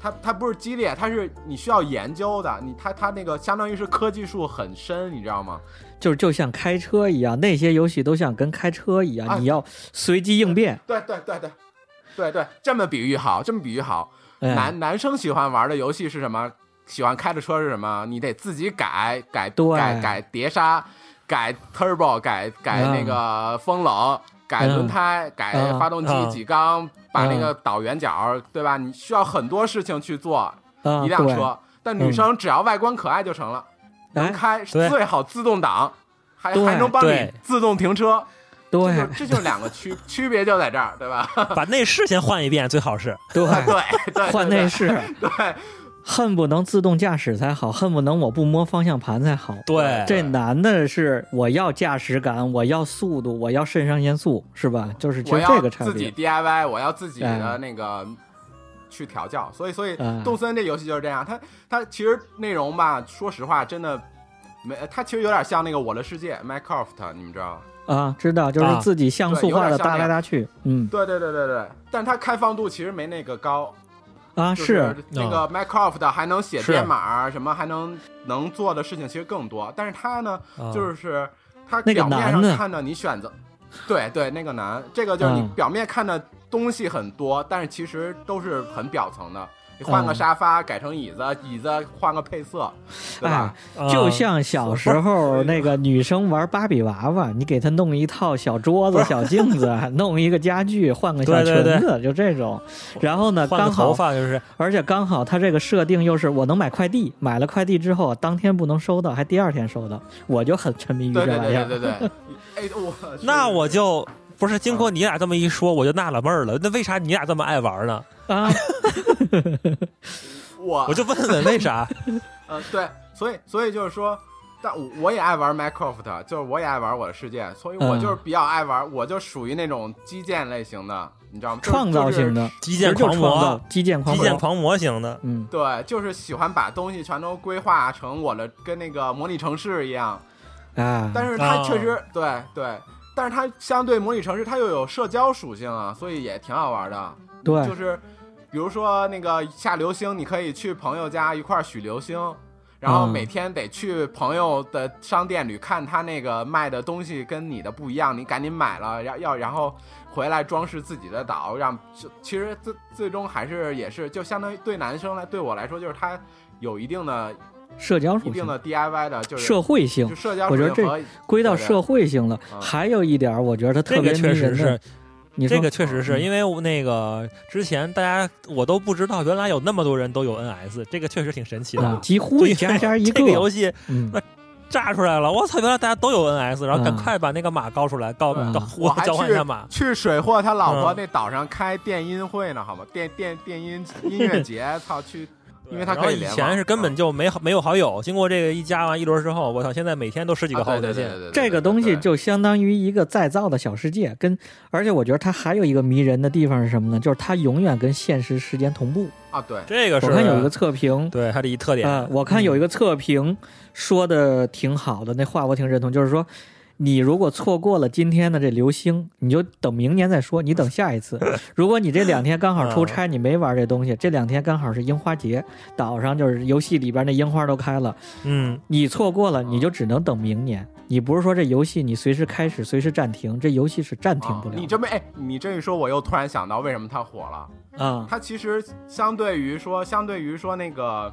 它它不是激烈，它是你需要研究的。你它它那个相当于是科技树很深，你知道吗？就是就像开车一样，那些游戏都像跟开车一样，你要随机应变。对对对对，对对，这么比喻好，这么比喻好。男男生喜欢玩的游戏是什么？喜欢开的车是什么？你得自己改改改改碟刹，改 turbo，改改那个风冷。改轮胎，改发动机几缸，把那个导圆角，对吧？你需要很多事情去做一辆车，但女生只要外观可爱就成了，能开最好自动挡，还还能帮你自动停车，对，这就是两个区 区别就在这儿，对吧？把内饰先换一遍最好是，对对对，换内饰，对。恨不能自动驾驶才好，恨不能我不摸方向盘才好。对，这男的是我要驾驶感，我要速度，我要肾上腺素，是吧？就是就这个差别。自己 DIY，我要自己的那个去调教。所以，所以动森这游戏就是这样。它它其实内容吧，说实话，真的没。它其实有点像那个《我的世界》Minecraft，你们知道吗？啊，知道，就是自己像素化的搭来搭去。嗯，对对对对对。但它开放度其实没那个高。啊，是那个 Minecraft 还能写编码，什么还能能做的事情其实更多。但是它呢，就是它表面上看着你选择，对对，那个难，这个就是你表面看的东西很多，但是其实都是很表层的。你换个沙发改成椅子，椅子换个配色，对吧？就像小时候那个女生玩芭比娃娃，你给她弄一套小桌子、小镜子，弄一个家具，换个小裙子，就这种。然后呢，刚好，就是，而且刚好它这个设定又是我能买快递，买了快递之后当天不能收到，还第二天收到，我就很沉迷于这玩意儿。对对对对对。哎，我那我就不是经过你俩这么一说，我就纳了闷儿了。那为啥你俩这么爱玩呢？啊，我。我就问问为啥？呃，对，所以所以就是说，但我也爱玩 Minecraft，就是我也爱玩我的世界，所以我就是比较爱玩，我就属于那种基建类型的，你知道吗？创造型的。基建狂魔，基建基建狂魔。型的，嗯，对，就是喜欢把东西全都规划成我的，跟那个模拟城市一样。啊。但是它确实，对对，但是它相对模拟城市，它又有社交属性啊，所以也挺好玩的。对，就是。比如说那个下流星，你可以去朋友家一块儿许流星，然后每天得去朋友的商店里看他那个卖的东西跟你的不一样，你赶紧买了，要要然后回来装饰自己的岛，让其实最最终还是也是就相当于对男生来对我来说就是他有一定的社交属性，一定的 DIY 的就是社会性，社交我觉得这归到社会性了。还有一点，我觉得它特别确实是你。这个确实是因为那个之前大家我都不知道，原来有那么多人都有 NS，这个确实挺神奇的，几乎一家家一个游戏。那炸出来了！我操，原来大家都有 NS，然后赶快把那个码告出来，告告我交换一下码。去水货他老婆那岛上开电音会呢，好吗？电电电音音乐节，操去。因为他可以以前是根本就没没有好友，经过这个一加完一轮之后，我操，现在每天都十几个好友在线。这个东西就相当于一个再造的小世界，跟而且我觉得它还有一个迷人的地方是什么呢？就是它永远跟现实时间同步啊。对，这个是我看有一个测评，对它的一特点。我看有一个测评说的挺好的，那话我挺认同，就是说。你如果错过了今天的这流星，你就等明年再说。你等下一次。如果你这两天刚好出差，你没玩这东西，这两天刚好是樱花节，岛上就是游戏里边那樱花都开了。嗯，你错过了，你就只能等明年。你不是说这游戏你随时开始，随时暂停，这游戏是暂停不了。你这么哎，你这一说，我又突然想到为什么它火了啊？它其实相对于说，相对于说那个。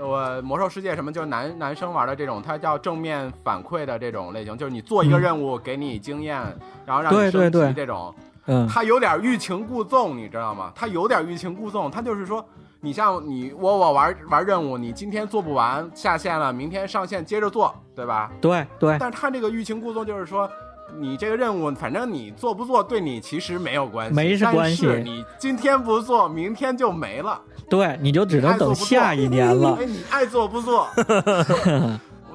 我魔兽世界什么就是男男生玩的这种，它叫正面反馈的这种类型，就是你做一个任务给你经验，然后让你升级这种。嗯，它有点欲擒故纵，你知道吗？它有点欲擒故纵，它就是说，你像你我我玩玩任务，你今天做不完下线了，明天上线接着做，对吧？对对。但是它这个欲擒故纵就是说。你这个任务，反正你做不做，对你其实没有关系，没是关系。你今天不做，明天就没了。对，你就只能等下一年了。哎，你爱做不做？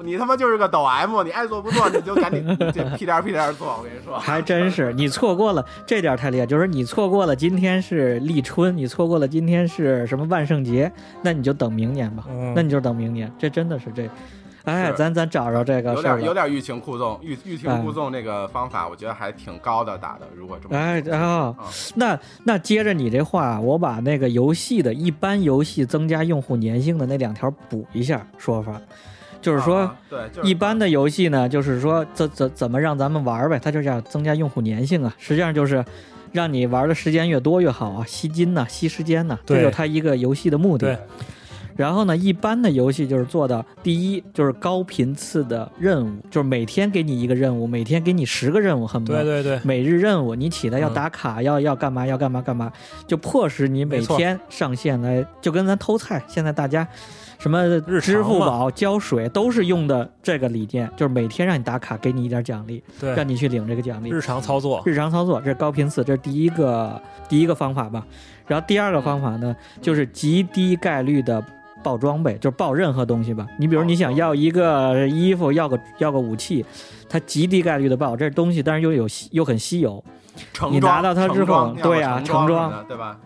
你他妈就是个抖 M，你爱做不做，你就赶紧 屁颠屁颠做。我跟你说，还真是，你错过了这点太厉害，就是你错过了今天是立春，你错过了今天是什么万圣节，那你就等明年吧。那你就等明年，这真的是这。哎，咱咱找着这个有点有点欲擒故纵，欲欲擒故纵这个方法，我觉得还挺高的打的。如果这么哎哦，那那接着你这话，我把那个游戏的一般游戏增加用户粘性的那两条补一下说法，就是说，对，一般的游戏呢，就是说怎怎怎么让咱们玩呗，它就叫增加用户粘性啊，实际上就是让你玩的时间越多越好啊，吸金呐，吸时间呐，这就是它一个游戏的目的。然后呢，一般的游戏就是做到第一，就是高频次的任务，就是每天给你一个任务，每天给你十个任务，恨不得对对对，每日任务，你起来要打卡，要要干嘛要干嘛干嘛，就迫使你每天上线来，就跟咱偷菜，现在大家什么支付宝交水都是用的这个理念，就是每天让你打卡，给你一点奖励，对，让你去领这个奖励。日常操作，日常操作，这是高频次，这是第一个第一个方法吧。然后第二个方法呢，就是极低概率的。爆装备就是爆任何东西吧，你比如你想要一个衣服，要个要个武器，它极低概率的爆，这东西但是又有又很稀有，你拿到它之后，对呀，成装，对吧？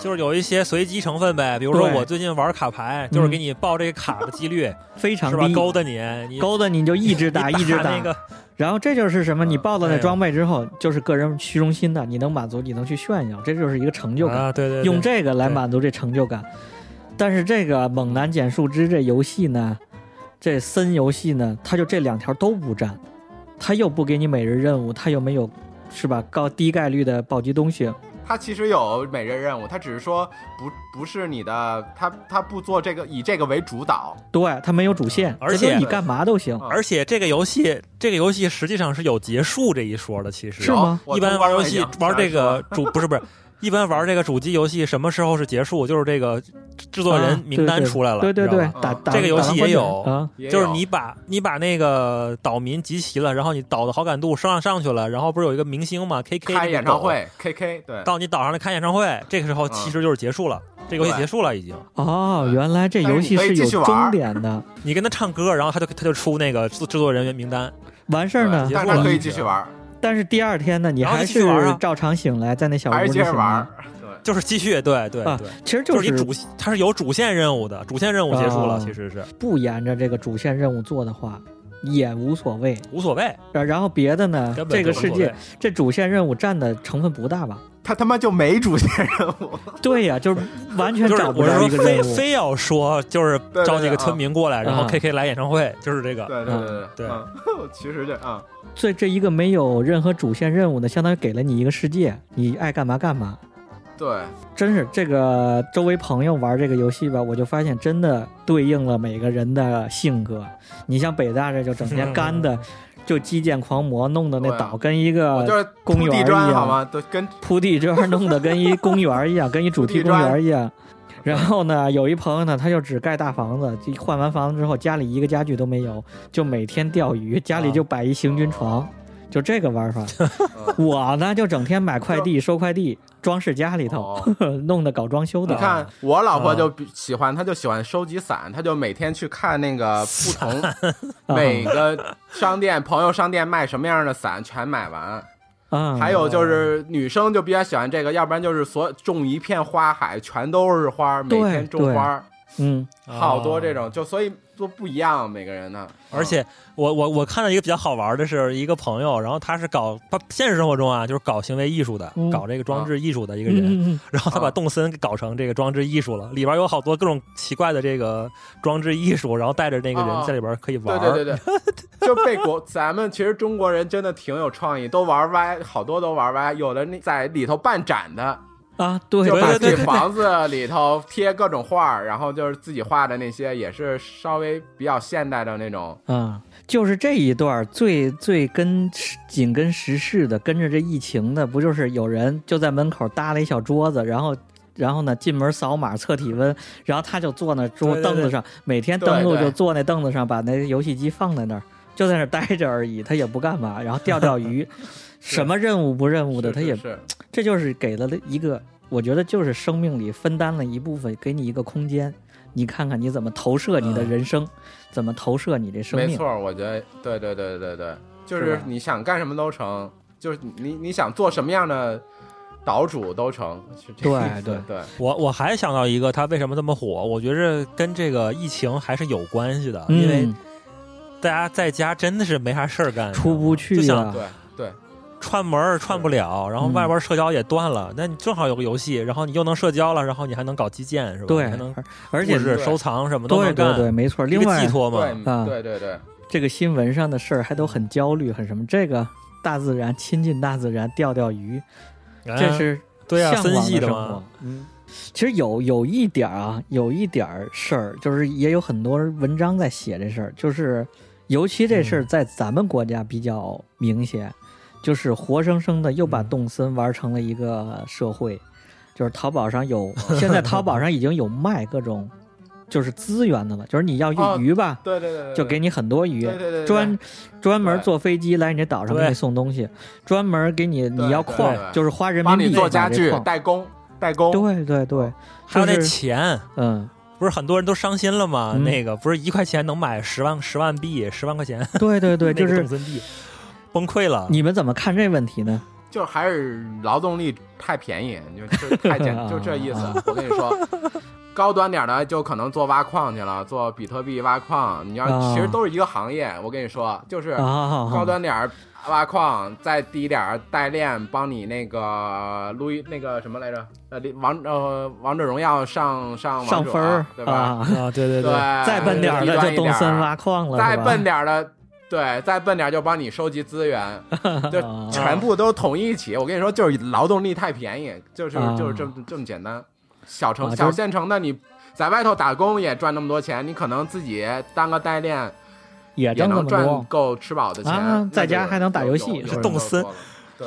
就是有一些随机成分呗，比如说我最近玩卡牌，就是给你爆这个卡的几率 非常低，勾搭你，勾搭你就一直打一直打。那个，然后这就是什么？你爆了那装备之后，就是个人虚荣心的，你能满足，你能去炫耀，这就是一个成就感，对对，用这个来满足这成就感。但是这个猛男捡树枝这游戏呢，这森游戏呢，它就这两条都不占，它又不给你每日任务，它又没有，是吧？高低概率的暴击东西。它其实有每日任务，它只是说不不是你的，它它不做这个以这个为主导。对，它没有主线，而且你干嘛都行。而且这个游戏这个游戏实际上是有结束这一说的，其实是吗？一般玩游戏玩这个 主不是不是。一般玩这个主机游戏，什么时候是结束？就是这个制作人名单出来了，对对对，打这个游戏也有，就是你把你把那个岛民集齐了，然后你岛的好感度上上去了，然后不是有一个明星嘛？K K 开演唱会，K K 对，到你岛上来开演唱会，这个时候其实就是结束了，这个游戏结束了已经。哦，原来这游戏是有终点的。你跟他唱歌，然后他就他就出那个制制作人员名单，完事儿呢，但是可以继续玩。但是第二天呢，你还是照常醒来，在那小屋里接着玩。就是继续，对对对，其实就是你主，它是有主线任务的，主线任务结束了，其实是。不沿着这个主线任务做的话，也无所谓，无所谓。然后别的呢，这个世界这主线任务占的成分不大吧？他他妈就没主线任务。对呀，就是完全找不着一个任务。非非要说就是招几个村民过来，然后 K K 来演唱会，就是这个。对对对对，其实这啊，所以这一个没有任何主线任务的，相当于给了你一个世界，你爱干嘛干嘛。对，真是这个周围朋友玩这个游戏吧，我就发现真的对应了每个人的性格。你像北大这就整天干的，就基建狂魔，弄的那岛跟一个公园一样，都跟铺地砖弄的跟一公园一样，跟一主题公园一样。然后呢，有一朋友呢，他就只盖大房子，就换完房子之后，家里一个家具都没有，就每天钓鱼，家里就摆一行军床。就这个玩法，我呢就整天买快递、收快递、装饰家里头，弄得搞装修的。你看我老婆就喜欢，她就喜欢收集伞，她就每天去看那个 不同每个商店、朋友商店卖什么样的伞，全买完。嗯，还有就是女生就比较喜欢这个，要不然就是所种一片花海，全都是花，每天种花。嗯，好多这种，就所以都不一样，每个人呢。而且我我我看到一个比较好玩的是一个朋友，然后他是搞他现实生活中啊，就是搞行为艺术的，搞这个装置艺术的一个人。然后他把动森搞成这个装置艺术了，里边有好多各种奇怪的这个装置艺术，然后带着那个人在里边可以玩。对对对对，就被国咱们其实中国人真的挺有创意，都玩歪，好多都玩歪，有的那在里头办展的。啊，对，就把自己房子里头贴各种画然后就是自己画的那些，也是稍微比较现代的那种。嗯，就是这一段最最跟紧跟时事的，跟着这疫情的，不就是有人就在门口搭了一小桌子，然后然后呢进门扫码测体温，然后他就坐那桌凳子上，每天登录就坐那凳子上，把那游戏机放在那儿，就在那待着而已，他也不干嘛，然后钓钓鱼。什么任务不任务的，他也，这就是给了一个，我觉得就是生命里分担了一部分，给你一个空间，你看看你怎么投射你的人生，怎么投射你这生命。没错，我觉得对对对对对，就是你想干什么都成，就是你你想做什么样的岛主都成。对对对，我我还想到一个，他为什么这么火？我觉着跟这个疫情还是有关系的，因为大家在家真的是没啥事儿干，出不去呀。串门串不了，然后外边社交也断了，那你正好有个游戏，然后你又能社交了，然后你还能搞基建，是吧？对，还能，而且是收藏什么都能干。对对对，没错。另外寄托嘛，啊，对对对，这个新闻上的事儿还都很焦虑，很什么？这个大自然，亲近大自然，钓钓鱼，这是对啊，森系的嘛。嗯，其实有有一点啊，有一点事儿，就是也有很多文章在写这事儿，就是尤其这事儿在咱们国家比较明显。就是活生生的又把动森玩成了一个社会，就是淘宝上有，现在淘宝上已经有卖各种就是资源的了，就是你要鱼吧，对对对，就给你很多鱼，对对对，专专门坐飞机来你这岛上给你送东西，专门给你你要矿，就是花人民币做家具代工代工，对对对，还有那钱，嗯，不是很多人都伤心了吗？那个不是一块钱能买十万十万币，十万块钱，对对对，就是动森币。崩溃了！你们怎么看这问题呢？就还是劳动力太便宜，就就太简，就这意思。我跟你说，高端点的就可能做挖矿去了，做比特币挖矿。你要其实都是一个行业。我跟你说，就是高端点挖矿，再低点代练，帮你那个录一那个什么来着？呃，王呃王者荣耀上上上分对吧？啊，对对对。再笨点的就动森挖矿了，再笨点的。对，再笨点就帮你收集资源，就全部都统一起。我跟你说，就是劳动力太便宜，就是就是这么这么简单。小城小县城的，你在外头打工也赚那么多钱，你可能自己当个代练也能赚够吃饱的钱，在家还能打游戏。是动森，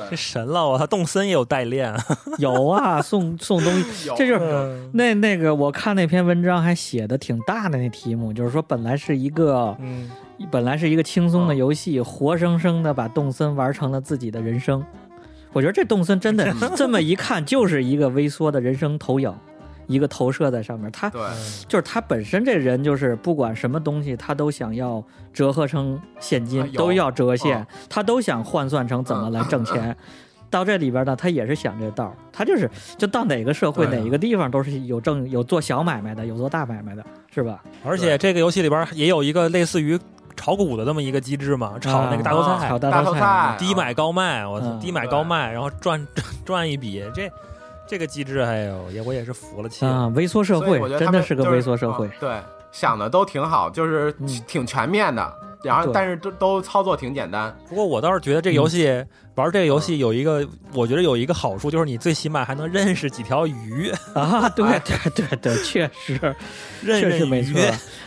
这神了！我操，动森也有代练，有啊，送送东西。这就是那那个，我看那篇文章还写的挺大的那题目，就是说本来是一个嗯。本来是一个轻松的游戏，活生生的把动森玩成了自己的人生。我觉得这动森真的这么一看就是一个微缩的人生投影，一个投射在上面。他就是他本身这人就是不管什么东西，他都想要折合成现金，都要折现，他都想换算成怎么来挣钱。到这里边呢，他也是想这道他就是就到哪个社会哪一个地方都是有挣有做小买卖的，有做大买卖的，是吧？而且这个游戏里边也有一个类似于。炒股的这么一个机制嘛，炒那个大头菜，炒大头菜，低买高卖，我操，低买高卖，然后赚赚一笔，这这个机制，哎呦，也我也是服了气啊！微缩社会真的是个微缩社会，对，想的都挺好，就是挺全面的，然后但是都都操作挺简单。不过我倒是觉得这个游戏玩这个游戏有一个，我觉得有一个好处，就是你最起码还能认识几条鱼啊！对对对对，确实，认识没错。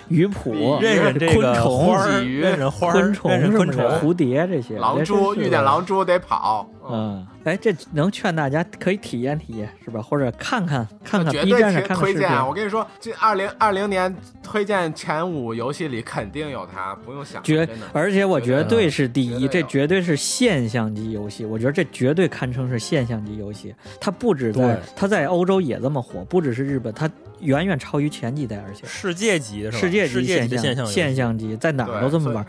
鱼谱，认识这个花鱼，认识花昆虫、昆虫、蝴蝶这些。狼蛛遇见狼蛛得跑。嗯，哎，这能劝大家可以体验体验，是吧？或者看看看看 B 站上看看推荐。我跟你说，这二零二零年推荐前五游戏里肯定有它，不用想。绝，而且我绝对是第一，这绝对是现象级游戏。我觉得这绝对堪称是现象级游戏。它不止在，它在欧洲也这么火，不只是日本，它远远超于前几代，而且世界级的，世界级现象现象级，在哪儿都这么玩。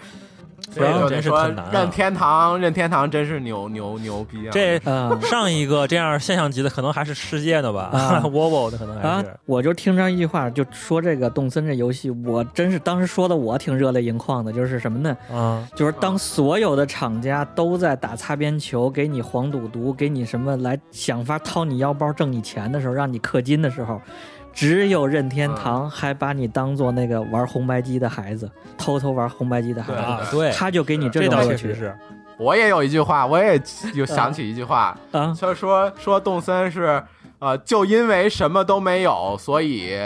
然后真是很难。任天堂，任天堂真是牛牛牛逼啊！这 上一个这样现象级的，可能还是世界的吧 w o v o 的可能还是。我就听上一句话，就说这个动森这游戏，我真是当时说的我挺热泪盈眶的。就是什么呢？啊，就是当所有的厂家都在打擦边球，给你黄赌毒，给你什么来想法掏你腰包挣你钱的时候，让你氪金的时候。只有任天堂还把你当做那个玩红白机的孩子，偷偷玩红白机的孩子，对，他就给你这种乐趣。是，我也有一句话，我也有想起一句话，就说说动森是，呃，就因为什么都没有，所以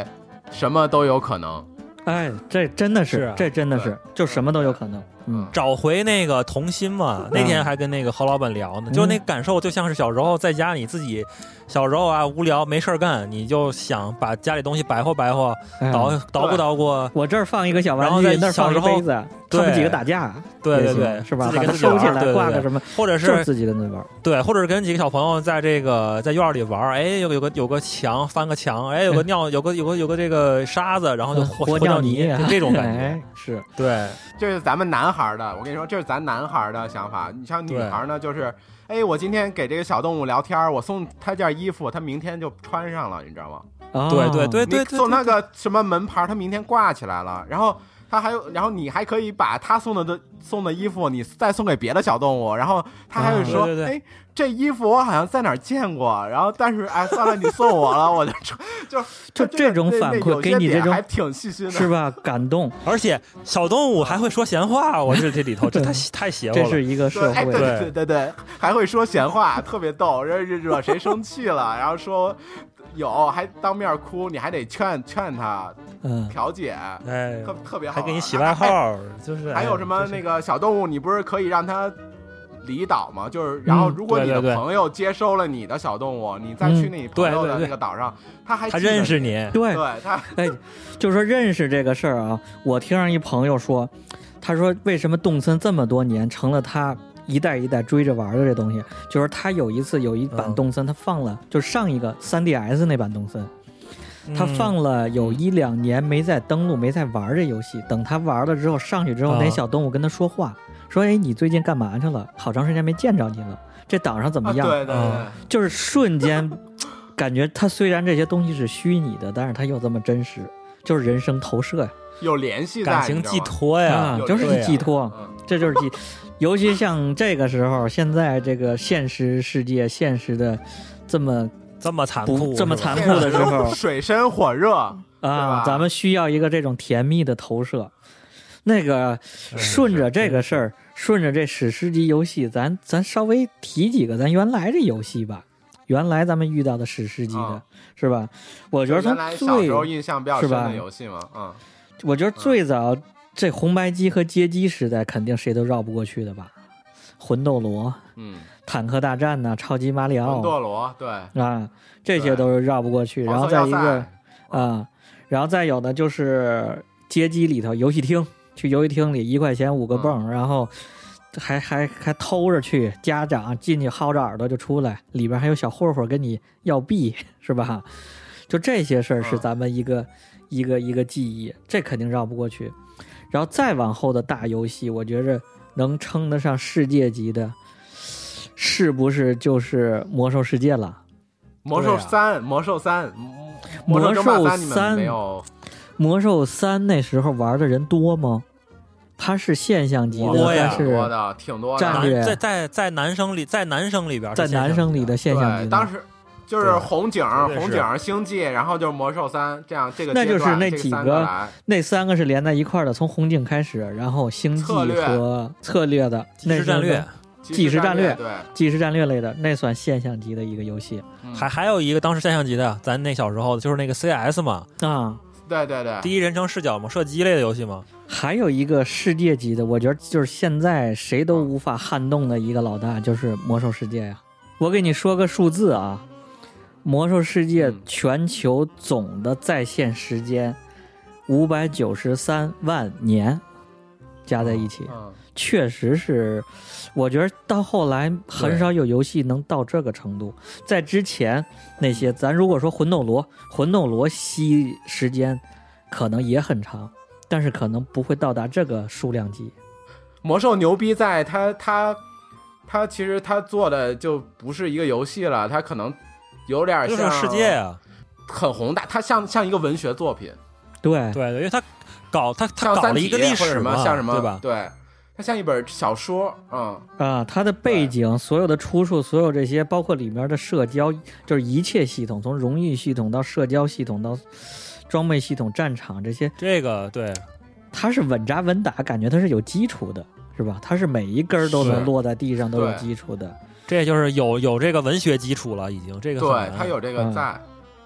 什么都有可能。哎，这真的是，这真的是，就什么都有可能。嗯，找回那个童心嘛。那天还跟那个何老板聊呢，就那感受，就像是小时候在家你自己。小时候啊，无聊没事儿干，你就想把家里东西摆活摆活，捣捣鼓捣鼓。我这儿放一个小玩具，那儿放一个杯子，他们几个打架，对对对，是吧？把它收起来，挂个什么，或者是自己跟那玩。对，或者是跟几个小朋友在这个在院里玩，哎，有有个有个墙翻个墙，哎，有个尿，有个有个有个这个沙子，然后就和尿泥，就这种感觉。是对，这是咱们男孩的。我跟你说，这是咱男孩的想法。你像女孩呢，就是。哎，我今天给这个小动物聊天，我送他件衣服，他明天就穿上了，你知道吗？对对对对，送那个什么门牌，他明天挂起来了，然后。他还有，然后你还可以把他送的的送的衣服，你再送给别的小动物，然后他还会说，哎，这衣服我好像在哪儿见过，然后但是哎，算了，你送我了，我就就就这种反馈给你这种还挺细心的，是吧？感动，而且小动物还会说闲话，我这这里头这太太邪乎了，这是一个社会，对对对对，还会说闲话，特别逗，惹惹谁生气了，然后说。有，还当面哭，你还得劝劝他，嗯，调解，哎，特特别好，还给你起外号，就是还有什么那个小动物，你不是可以让它离岛吗？就是，然后如果你的朋友接收了你的小动物，你再去你朋友的那个岛上，他还他认识你，对，对他，哎，就说认识这个事儿啊，我听上一朋友说，他说为什么动森这么多年成了他。一代一代追着玩的这东西，就是他有一次有一版动森，他放了，就是上一个 3DS 那版动森，他放了有一两年没再登录，没再玩这游戏。等他玩了之后，上去之后，那小动物跟他说话，说：“哎，你最近干嘛去了？好长时间没见着你了。这岛上怎么样？”对对对，就是瞬间感觉他虽然这些东西是虚拟的，但是他又这么真实，就是人生投射呀，有联系，感情寄托呀，就是寄托，这就是寄。尤其像这个时候，现在这个现实世界，现实的这么这么残酷、这么残酷的时候，水深火热啊，咱们需要一个这种甜蜜的投射。那个顺着这个事儿，顺着这史诗级游戏，咱咱稍微提几个咱原来这游戏吧。原来咱们遇到的史诗级的，是吧？我觉得从最印象比较深的游戏嘛，嗯，我觉得最早。这红白机和街机时代肯定谁都绕不过去的吧？魂斗罗，嗯，坦克大战呢，超级马里奥，魂斗罗，对啊，这些都是绕不过去。然后再一个啊，然后再有呢就是街机里头游戏厅，去游戏厅里一块钱五个泵，然后还还还偷着去，家长进去薅着耳朵就出来，里边还有小混混跟你要币，是吧？就这些事儿是咱们一个一个一个记忆，这肯定绕不过去。然后再往后的大游戏，我觉着能称得上世界级的，是不是就是魔兽世界了？魔兽三，魔兽三，魔兽三没有。魔兽三那时候玩的人多吗？它是现象级的，但是多的挺多。战略在在在男生里，在男生里边，在男生里的现象级。当时。就是红警、红警、星际，然后就是魔兽三，这样这个那就是那几个，那三个是连在一块的，从红警开始，然后星际和策略。的，那是战略，即时战略，对，即时战略类的，那算现象级的一个游戏。还还有一个当时现象级的，咱那小时候就是那个 CS 嘛，啊，对对对，第一人称视角嘛，射击类的游戏嘛。还有一个世界级的，我觉得就是现在谁都无法撼动的一个老大，就是魔兽世界呀。我给你说个数字啊，《魔兽世界》全球总的在线时间五百九十三万年，加在一起，确实是。我觉得到后来很少有游戏能到这个程度。在之前那些，咱如果说魂斗罗，魂斗罗吸时间可能也很长，但是可能不会到达这个数量级。魔兽牛逼在它它。它其实它做的就不是一个游戏了，它可能有点像世界啊，很宏大，它像像一个文学作品，对对，因为它搞它它搞了一个历史什么像什么对吧？对，它像一本小说，嗯啊，它的背景、所有的出处、所有这些，包括里面的社交，就是一切系统，从荣誉系统到社交系统到装备系统、战场这些，这个对，它是稳扎稳打，感觉它是有基础的。是吧？它是每一根都能落在地上，都有基础的。这就是有有这个文学基础了，已经这个对，他有这个在，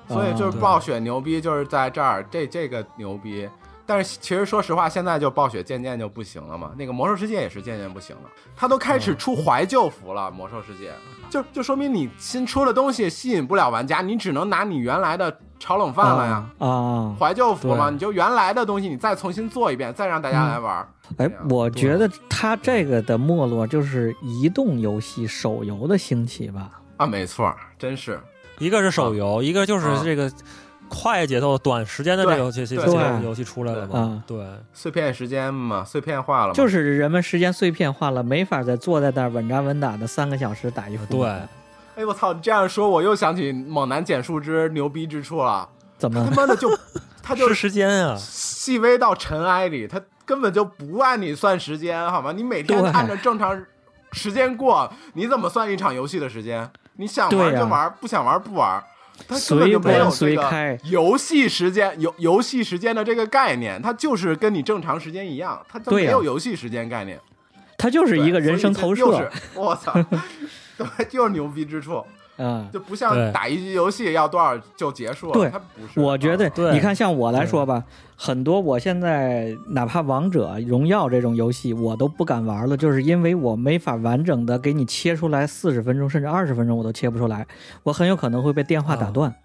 所以就是暴雪牛逼就是在这儿，这这个牛逼。但是其实说实话，现在就暴雪渐渐就不行了嘛。那个魔兽世界也是渐渐不行了，它都开始出怀旧服了。魔兽世界就就说明你新出的东西吸引不了玩家，你只能拿你原来的炒冷饭了呀。啊，怀旧服嘛，你就原来的东西你再重新做一遍，再让大家来玩。哎，我觉得它这个的没落就是移动游戏手游的兴起吧？啊，没错，真是一个是手游，一个就是这个快节奏、短时间的这个这些游戏出来了嘛？对，碎片时间嘛，碎片化了，就是人们时间碎片化了，没法再坐在那儿稳扎稳打的三个小时打一副。对，哎，我操！你这样说，我又想起猛男捡树枝牛逼之处了。怎么他妈的就 他就是时间啊？细微到尘埃里，他。根本就不按你算时间，好吗？你每天按照正常时间过，你怎么算一场游戏的时间？你想玩就玩，不想玩不玩。它根本就没有这个游戏时间游游戏时间的这个概念，它就是跟你正常时间一样，它都没有游戏时间概念。它就是一个人生投射。我操，对，就是牛逼之处。嗯，就不像打一局游戏要多少就结束了。对，它不是。我觉得，你看，像我来说吧，很多我现在哪怕王者荣耀这种游戏，我都不敢玩了，就是因为我没法完整的给你切出来四十分钟甚至二十分钟，我都切不出来，我很有可能会被电话打断。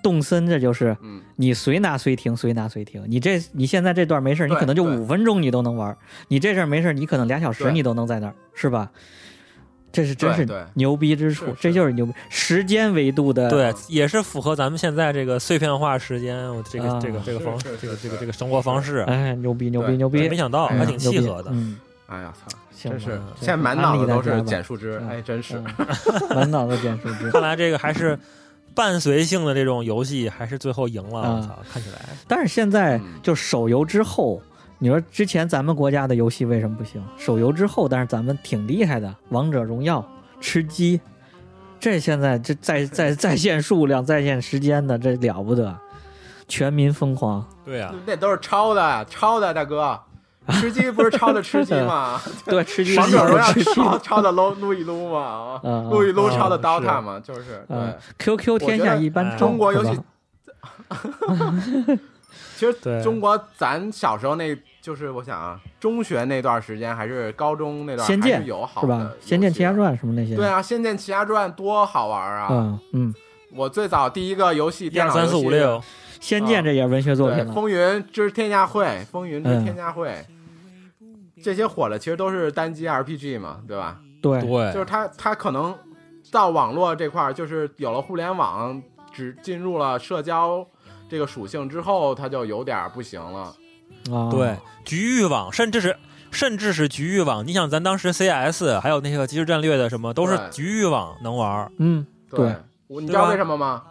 动森这就是，你随拿随停，随拿随停。你这你现在这段没事，你可能就五分钟你都能玩；你这阵没事，你可能俩小时你都能在那儿，是吧？这是真是牛逼之处，这就是牛逼时间维度的，对，也是符合咱们现在这个碎片化时间，这个这个这个方这个这个这个生活方式，哎，牛逼牛逼牛逼！没想到还挺契合的，嗯，哎呀操，真是现在满脑子都是捡树枝，哎，真是。满脑子捡树枝。看来这个还是伴随性的这种游戏，还是最后赢了，我操，看起来。但是现在就手游之后。你说之前咱们国家的游戏为什么不行？手游之后，但是咱们挺厉害的，王者荣耀、吃鸡，这现在这在在在线数量、在线时间的这了不得，全民疯狂。对啊，那都是抄的，抄的大哥，吃鸡不是抄的吃鸡吗？对，吃鸡。王者荣耀抄抄的撸撸一撸嘛，撸一撸抄的 DOTA 嘛，就是对。QQ 天下一般中国游戏。其实中国咱小时候那。就是我想啊，中学那段时间还是高中那段，仙剑有好是吧？仙剑奇侠传什么那些？对啊，仙剑奇侠传多好玩啊！嗯嗯，我最早第一个游戏，电脑三四五六，仙剑这也是文学作品风云之天下会，风云之天下会，这些火的其实都是单机 RPG 嘛，对吧？对对，就是它它可能到网络这块儿，就是有了互联网，只进入了社交这个属性之后，它就有点不行了。对，局域网，甚至是甚至是局域网。你想，咱当时 CS 还有那个即时战略的什么，都是局域网能玩。嗯，对。你知道为什么吗？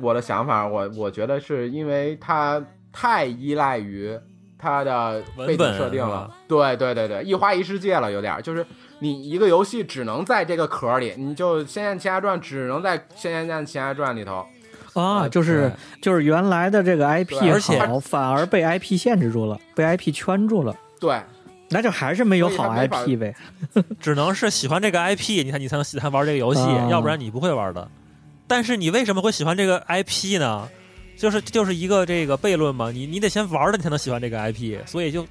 我的想法，我我觉得是因为它太依赖于它的背景设定了。对对对对，一花一世界了，有点就是你一个游戏只能在这个壳里，你就《仙剑奇侠传》只能在《仙剑奇侠传》里头。啊，就是就是原来的这个 IP 好，反而被 IP 限制住了，被 IP 圈住了。对，那就还是没有好 IP 呗。只能是喜欢这个 IP，你看你才能喜欢玩这个游戏，要不然你不会玩的。但是你为什么会喜欢这个 IP 呢？就是就是一个这个悖论嘛。你你得先玩了，你才能喜欢这个 IP。所以就，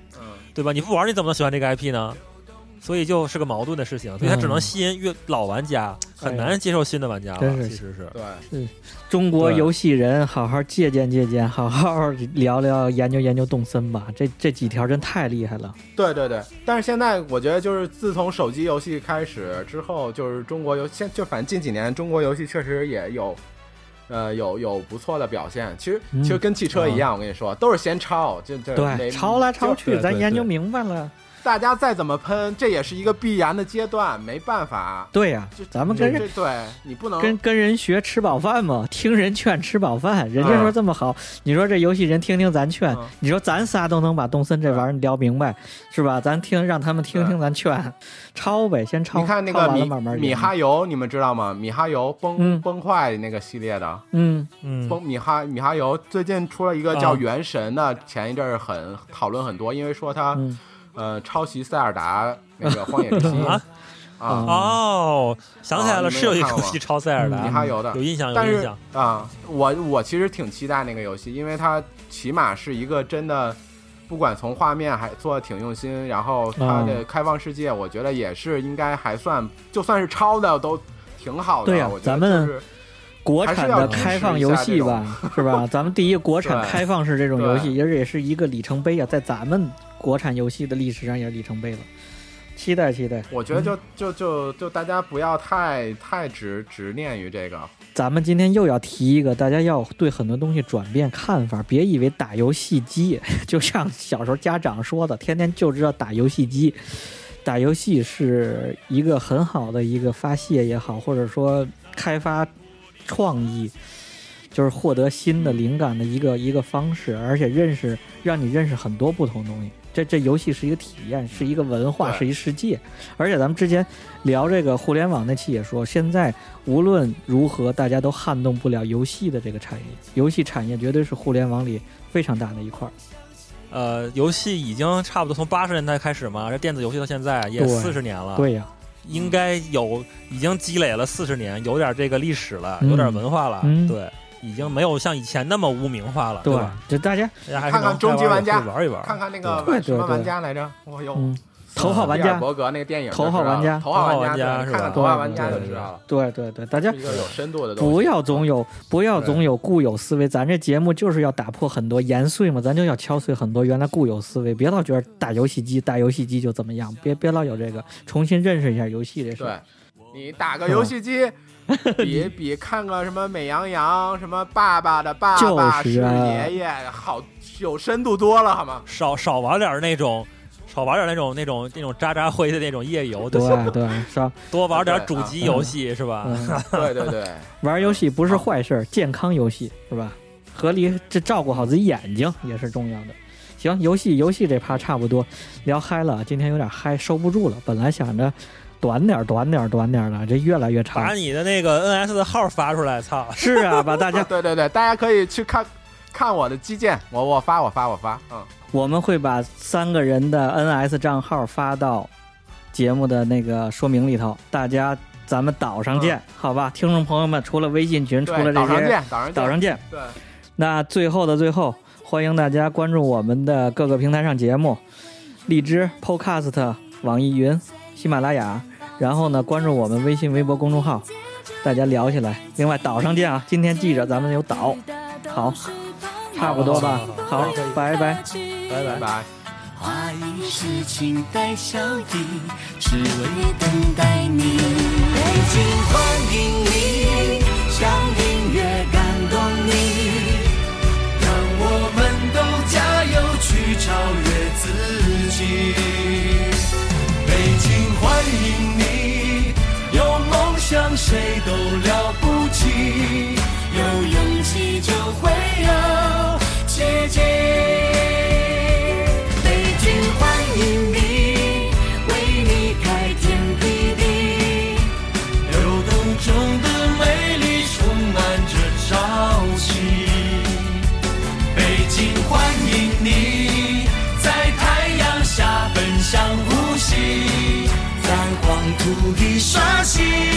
对吧？你不玩你怎么能喜欢这个 IP 呢？所以就是个矛盾的事情，所以它只能吸引越老玩家，很难接受新的玩家了。其实是对，是中国游戏人好好借鉴借鉴，好好聊聊研究研究动森吧。这这几条真太厉害了。对对对，但是现在我觉得就是自从手机游戏开始之后，就是中国游现就反正近几年中国游戏确实也有，呃，有有不错的表现。其实其实跟汽车一样，我跟你说，都是先抄，就就对，抄来抄去，咱研究明白了。大家再怎么喷，这也是一个必然的阶段，没办法。对呀，咱们跟人对你不能跟跟人学吃饱饭嘛，听人劝吃饱饭。人家说这么好，你说这游戏人听听咱劝，你说咱仨都能把动森这玩意儿聊明白，是吧？咱听让他们听听咱劝，抄呗，先抄。你看那个米米哈游，你们知道吗？米哈游崩崩坏那个系列的，嗯嗯，崩米哈米哈游最近出了一个叫《原神》的，前一阵儿很讨论很多，因为说它。呃，抄袭塞尔达那个荒野之息啊哦，想起来了，是有一个游戏抄塞尔达，米哈游的，有印象，有印象啊。我我其实挺期待那个游戏，因为它起码是一个真的，不管从画面还做的挺用心，然后它的开放世界，我觉得也是应该还算，就算是抄的都挺好的。对呀，咱们国产的开放游戏吧，是吧？咱们第一国产开放式这种游戏，也也是一个里程碑啊，在咱们。国产游戏的历史上也是里程碑了，期待期待。我觉得就就就就大家不要太太执执念于这个。咱们今天又要提一个，大家要对很多东西转变看法，别以为打游戏机 就像小时候家长说的，天天就知道打游戏机。打游戏是一个很好的一个发泄也好，或者说开发创意。就是获得新的灵感的一个一个方式，而且认识让你认识很多不同东西。这这游戏是一个体验，是一个文化，是一世界。而且咱们之前聊这个互联网那期也说，现在无论如何，大家都撼动不了游戏的这个产业。游戏产业绝对是互联网里非常大的一块儿。呃，游戏已经差不多从八十年代开始嘛，这电子游戏到现在也四十年了。对呀，应该有已经积累了四十年，有点这个历史了，有点文化了。对。已经没有像以前那么污名化了，对吧？就大家看看终极玩家玩一玩，看看那个什么玩家来着？我有头号玩家，伯格那个电影，头号玩家，头号玩家，是吧头号玩家就知道了。对对对，大家一个有深度的不要总有不要总有固有思维。咱这节目就是要打破很多研碎嘛，咱就要敲碎很多原来固有思维。别老觉得打游戏机打游戏机就怎么样，别别老有这个，重新认识一下游戏这事。对，你打个游戏机。比比看个什么《美羊羊》什么爸爸的爸爸是爷爷好有深度多了好吗？少少玩点那种，少玩点那种那种那种渣渣灰的那种夜游，对对是 多玩点主机游戏是吧？对对对，玩游戏不是坏事，健康游戏是吧？合理这照顾好自己眼睛也是重要的。行，游戏游戏这趴差不多聊嗨了，今天有点嗨，收不住了。本来想着。短点，短点，短点的，这越来越长。把你的那个 NS 的号发出来，操！是啊，把大家对对对，大家可以去看看我的基建，我我发我发我发，嗯，我们会把三个人的 NS 账号发到节目的那个说明里头，大家咱们岛上见，好吧？听众朋友们，除了微信群，除了这些，岛上见，岛上岛上见。对，那最后的最后，欢迎大家关注我们的各个平台上节目，荔枝、Podcast、网易云。喜马拉雅，然后呢，关注我们微信、微博公众号，大家聊起来。另外，岛上见啊！今天记着，咱们有岛。好，差不多吧。好，拜拜，拜拜拜。花一世情带笑意，只为等待你。北京欢迎你，像音乐感动你，让我们都加油去超越自己。北京欢迎你，有梦想谁都了。无意刷新。